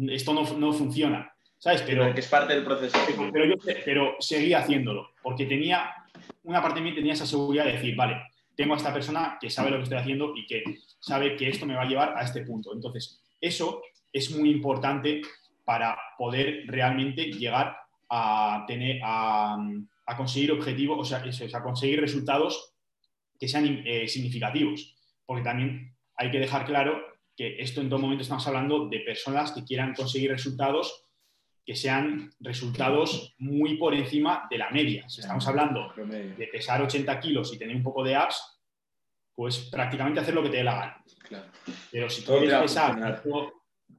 esto no, no funciona. ¿Sabes? Pero, que es parte del proceso. Pero, yo pero seguía haciéndolo, porque tenía, una parte de mí tenía esa seguridad de decir, vale, tengo a esta persona que sabe lo que estoy haciendo y que sabe que esto me va a llevar a este punto. Entonces, eso es muy importante para poder realmente llegar a tener, a, a conseguir objetivos, o sea, eso a conseguir resultados que sean eh, significativos. Porque también hay que dejar claro que esto en todo momento estamos hablando de personas que quieran conseguir resultados que sean resultados muy por encima de la media. Si estamos hablando de pesar 80 kilos y tener un poco de abs, pues prácticamente hacer lo que te dé la gana. Pero si quieres pesar,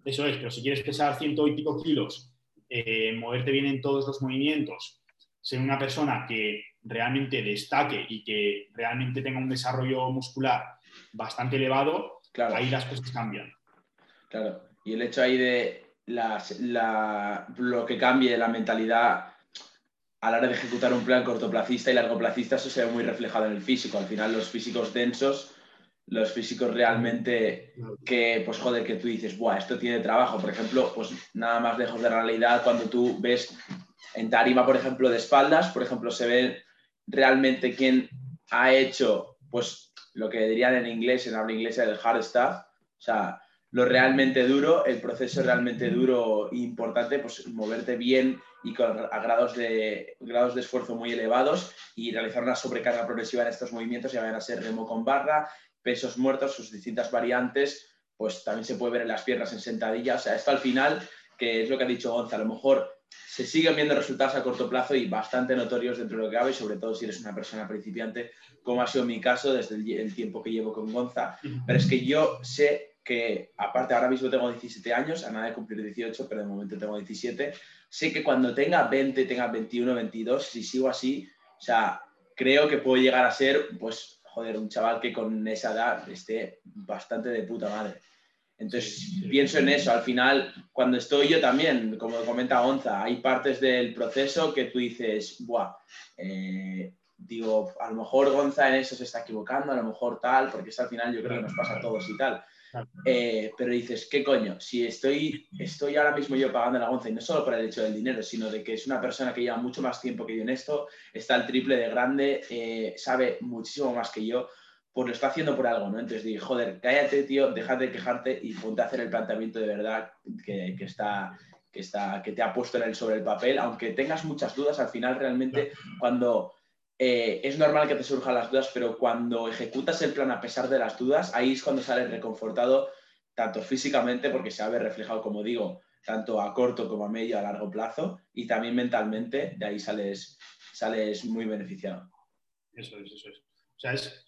eso es, pero si quieres pesar ciento y pico kilos, eh, moverte bien en todos los movimientos, ser una persona que realmente destaque y que realmente tenga un desarrollo muscular bastante elevado, ahí las cosas cambian. Claro, y el hecho ahí de lo que cambie la mentalidad a la hora de ejecutar un plan cortoplacista y largoplacista, eso se ve muy reflejado en el físico. Al final, los físicos densos, los físicos realmente que, pues joder, que tú dices, Buah, esto tiene trabajo. Por ejemplo, pues nada más lejos de la realidad cuando tú ves en tarima, por ejemplo, de espaldas, por ejemplo, se ve realmente quién ha hecho, pues, lo que dirían en inglés, en habla inglesa, el hard stuff, o sea, lo realmente duro, el proceso realmente duro e importante, pues moverte bien y con a grados de, grados de esfuerzo muy elevados y realizar una sobrecarga progresiva en estos movimientos, ya van a ser remo con barra, pesos muertos, sus distintas variantes, pues también se puede ver en las piernas en sentadilla, o sea, esto al final, que es lo que ha dicho Gonza, a lo mejor se siguen viendo resultados a corto plazo y bastante notorios dentro de lo que cabe, sobre todo si eres una persona principiante, como ha sido mi caso desde el, tiempo que llevo con Gonza. Pero es que yo sé que, aparte, ahora mismo tengo 17 años, a nada de cumplir 18, pero de momento tengo 17. Sé que cuando tenga 20, tenga 21, 22, si sigo así, o sea, creo que puedo llegar a ser, pues, joder, un chaval que con esa edad esté bastante de puta madre. Entonces, pienso en eso. Al final, cuando estoy yo también, como comenta Gonza, hay partes del proceso que tú dices, Buah, eh, digo, a lo mejor Gonza en eso se está equivocando, a lo mejor tal, porque es al final yo creo que nos pasa a todos y tal. Eh, pero dices, ¿qué coño? Si estoy, estoy ahora mismo yo pagando la Gonza, y no solo por el hecho del dinero, sino de que es una persona que lleva mucho más tiempo que yo en esto, está el triple de grande, eh, sabe muchísimo más que yo, pues lo está haciendo por algo, ¿no? Entonces dije, joder, cállate, tío, déjate de quejarte y ponte a hacer el planteamiento de verdad que, está, que, está, que te ha puesto en el, sobre el papel, aunque tengas muchas dudas, al final realmente cuando eh, es normal que te surjan las dudas, pero cuando ejecutas el plan a pesar de las dudas, ahí es cuando sales reconfortado, tanto físicamente, porque se ve reflejado, como digo, tanto a corto como a medio, a largo plazo, y también mentalmente, de ahí sales, sales muy beneficiado. Eso es, eso es. O sea, es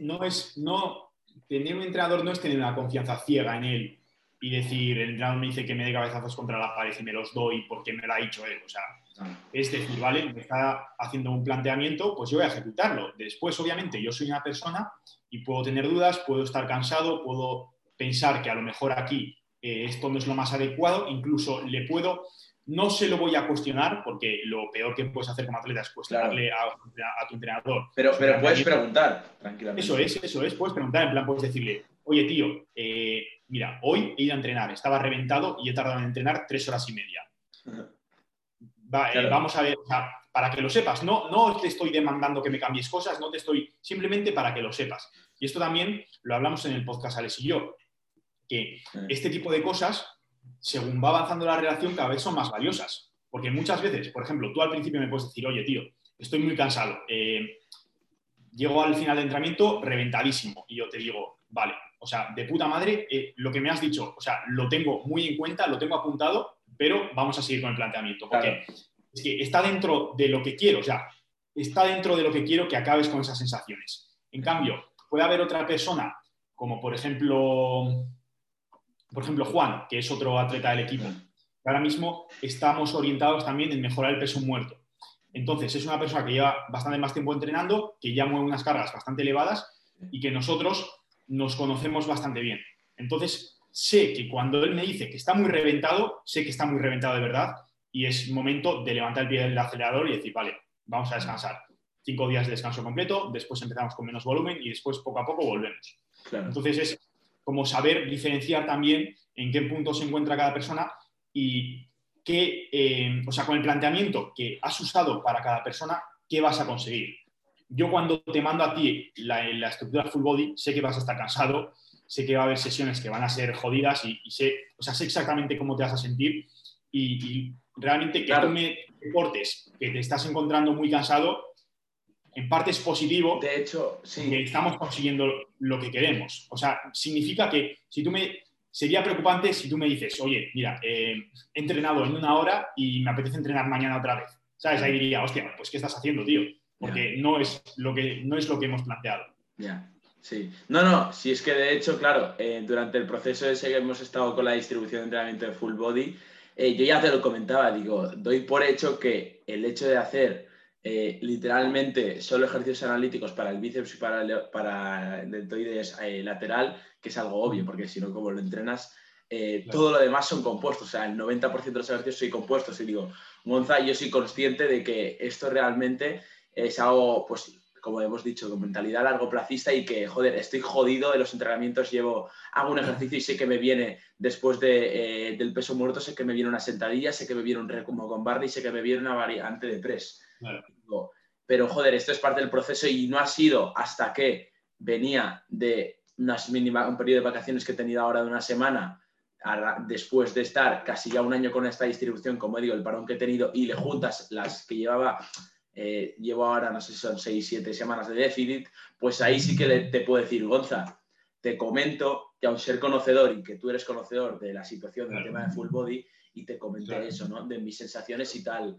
no es, no, tener un entrenador no es tener una confianza ciega en él y decir, el entrenador me dice que me dé cabezazos contra la pared y me los doy porque me lo ha dicho él. O sea, es decir, vale, me está haciendo un planteamiento, pues yo voy a ejecutarlo. Después, obviamente, yo soy una persona y puedo tener dudas, puedo estar cansado, puedo pensar que a lo mejor aquí eh, esto no es lo más adecuado, incluso le puedo no se lo voy a cuestionar porque lo peor que puedes hacer como atleta es cuestionarle a, tu entrenador. Pero, pero puedes preguntar, tranquilamente. Eso es, eso es. Puedes preguntar, en plan, puedes decirle, oye, tío, eh, mira, hoy he ido a entrenar, estaba reventado y he tardado en entrenar tres horas y media. Eh, vamos a ver, para que lo sepas. No, no te estoy demandando que me cambies cosas, no te estoy, simplemente para que lo sepas. Y esto también lo hablamos en el podcast Alex y yo, que este tipo de cosas, según va avanzando la relación, cada vez son más valiosas. Porque muchas veces, por ejemplo, tú al principio me puedes decir, oye, tío, estoy muy cansado. Eh, llego al final del entrenamiento reventadísimo. Y yo te digo, vale, o sea, de puta madre, eh, lo que me has dicho, o sea, lo tengo muy en cuenta, lo tengo apuntado, pero vamos a seguir con el planteamiento. Porque es que está dentro de lo que quiero, o sea, está dentro de lo que quiero que acabes con esas sensaciones. En cambio, puede haber otra persona, como por ejemplo, por ejemplo Juan, que es otro atleta del equipo. Ahora mismo estamos orientados también en mejorar el peso muerto. Entonces, es una persona que lleva bastante más tiempo entrenando, que ya mueve unas cargas bastante elevadas y que nosotros nos conocemos bastante bien. Entonces, sé que cuando él me dice que está muy reventado, sé que está muy reventado de verdad y es momento de levantar el pie del acelerador y decir, vale, vamos a descansar. Cinco días de descanso completo, después empezamos con menos volumen y después poco a poco volvemos. Entonces es como saber diferenciar también en qué punto se encuentra cada persona y qué, eh, o sea, con el planteamiento que has usado para cada persona, qué vas a conseguir. Yo cuando te mando a ti la, la estructura full body, sé que vas a estar cansado, sé que va a haber sesiones que van a ser jodidas y, sé, o sea, sé exactamente cómo te vas a sentir y, realmente que tú me reportes que te estás encontrando muy cansado, en parte es positivo. De hecho, sí. Que estamos consiguiendo lo que queremos. O sea, significa que si tú me... Sería preocupante si tú me dices, oye, mira, eh, he entrenado en una hora y me apetece entrenar mañana otra vez. ¿Sabes? Ahí diría, hostia, pues ¿qué estás haciendo, tío? Porque no, es lo que, no es lo que hemos planteado. Ya. Sí, no, no, si es que de hecho, claro, eh, durante el proceso ese que hemos estado con la distribución de entrenamiento de full body, eh, yo ya te lo comentaba, digo, doy por hecho que el hecho de hacer eh, literalmente solo ejercicios analíticos para el bíceps y para el, para el deltoides eh, lateral, que es algo obvio, porque si no, como lo entrenas, todo lo demás son compuestos, o sea, el 90% de los ejercicios son compuestos. Y digo, Monza, yo soy consciente de que esto realmente es algo, pues como hemos dicho, con mentalidad largo plazista y que, joder, estoy jodido de los entrenamientos, llevo, hago un ejercicio y sé que me viene después de, eh, del peso muerto, sé que me viene una sentadilla, sé que me viene un recomo con barra y sé que me viene una variante de press. Pero, joder, esto es parte del proceso y no ha sido hasta que venía de unas mínima, un periodo de vacaciones que he tenido ahora de una semana, después de estar casi ya un año con esta distribución, como digo, el parón que he tenido y le juntas las que llevaba eh, llevo ahora, no sé si son 6, 7 semanas de déficit, pues ahí sí que te puedo decir, Gonza, te comento que aun ser conocedor y que tú eres conocedor de la situación del tema de full body, y te comenté eso, ¿no? De mis sensaciones y tal.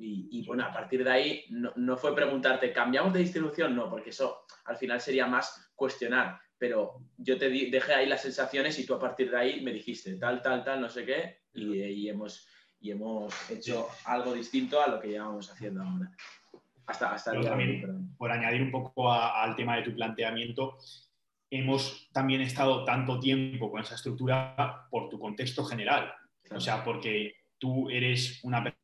Y, bueno, a partir de ahí no, fue preguntarte, ¿cambiamos de distribución? No, porque eso al final sería más cuestionar. Pero yo te dejé ahí las sensaciones y tú a partir de ahí me dijiste tal, tal, tal, no sé qué, y, y hemos, y hemos hecho algo distinto a lo que llevamos haciendo ahora. Hasta, hasta también, por añadir un poco al tema de tu planteamiento, hemos también estado tanto tiempo con esa estructura por tu contexto general. O sea, porque tú eres una persona,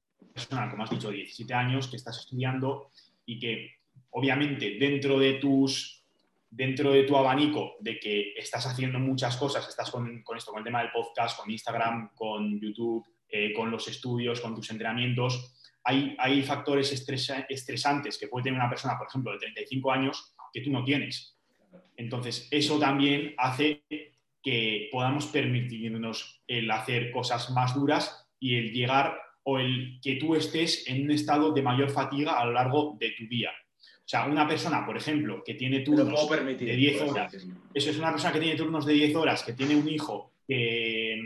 como has dicho, de 17 años, que estás estudiando y que obviamente dentro de tus dentro de tu abanico de que estás haciendo muchas cosas, estás con, con esto, con el tema del podcast, con Instagram, con YouTube, eh, con los estudios, con tus entrenamientos, hay, hay factores estresantes que puede tener una persona, por ejemplo, de 35 años, que tú no tienes. Entonces, eso también hace que podamos permitirnos el hacer cosas más duras y el llegar o el que tú estés en un estado de mayor fatiga a lo largo de tu día. O sea, una persona, por ejemplo, que tiene turnos de 10 horas, eso es una persona que tiene turnos de 10 horas, que tiene un hijo que,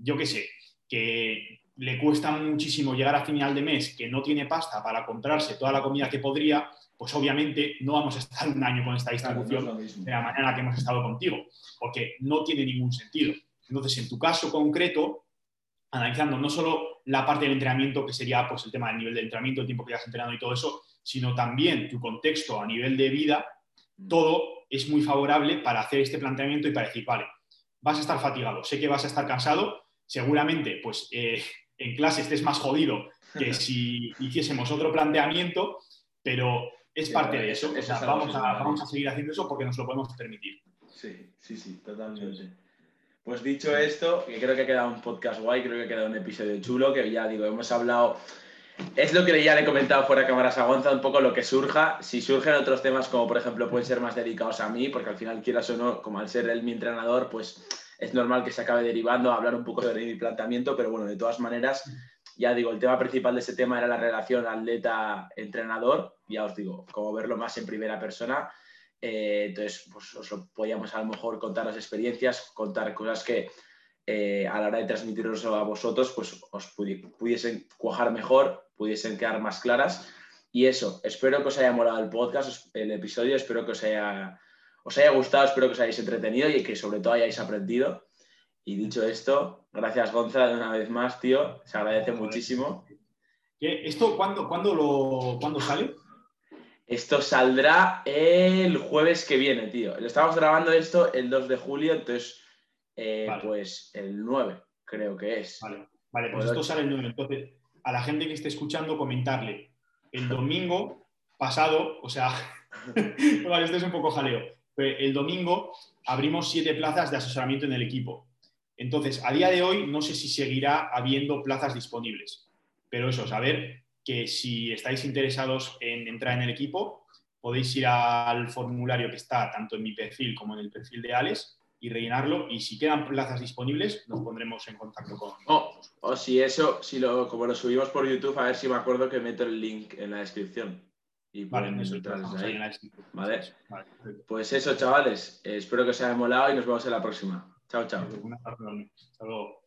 yo qué sé, que le cuesta muchísimo llegar a final de mes, que no tiene pasta para comprarse toda la comida que podría, pues obviamente no vamos a estar un año con esta distribución de la manera que hemos estado contigo, porque no tiene ningún sentido. Entonces, en tu caso concreto, analizando no solo la parte del entrenamiento, que sería pues, el tema del nivel de entrenamiento, el tiempo que has entrenado y todo eso, sino también tu contexto a nivel de vida, mm. todo es muy favorable para hacer este planteamiento y para decir, vale, vas a estar fatigado, sé que vas a estar cansado, seguramente pues eh, en clase estés más jodido que si hiciésemos otro planteamiento, pero es parte de eso. vamos, a, vamos a seguir haciendo eso porque nos lo podemos permitir. Sí, sí, sí, totalmente. Pues dicho esto, creo que ha quedado un podcast guay, creo que ha quedado un episodio chulo, que ya digo, hemos hablado es lo que ya le he comentado fuera de cámaras a Gonza, un poco lo que surja. Si surgen otros temas como, por ejemplo, pueden ser más dedicados a mí, porque al final, quieras o no, como al ser él mi entrenador, pues es normal que se acabe derivando a hablar un poco sobre mi planteamiento, pero bueno, de todas maneras, ya digo, el tema principal de ese tema era la relación atleta-entrenador, ya os digo, como verlo más en primera persona. Eh, entonces, pues os podíamos a lo mejor contar las experiencias, contar cosas que eh, a la hora de transmitirlos a vosotros, pues os pudiesen cuajar mejor, pudiesen quedar más claras. Y eso, espero que os haya molado el podcast, el episodio, espero que os haya, os haya gustado, espero que os hayáis entretenido y que sobre todo hayáis aprendido. Y dicho esto, gracias Gonzalo una vez más, tío, se agradece muchísimo. ¿Esto cuándo, cuándo, lo, cuándo sale? Esto saldrá el jueves que viene, tío. Lo estamos grabando esto el 2 de julio, entonces eh, pues el 9, creo que es. Vale, vale pues esto sale el 9. Entonces, a la gente que esté escuchando, comentarle. El domingo pasado, o sea, vale, esto es un poco jaleo. El domingo abrimos siete plazas de asesoramiento en el equipo. Entonces, a día de hoy, no sé si seguirá habiendo plazas disponibles. Pero eso, saber que si estáis interesados en entrar en el equipo, podéis ir al formulario que está tanto en mi perfil como en el perfil de Alex y rellenarlo. Y si quedan plazas disponibles, nos pondremos en contacto con. O, si eso, si lo, como lo subimos por YouTube, a ver si me acuerdo que meto el link en la descripción. Y vale, eso, ahí. ¿Vale? Pues eso, chavales. espero que os haya molado y nos vemos en la próxima. Chao, chao. Hasta luego.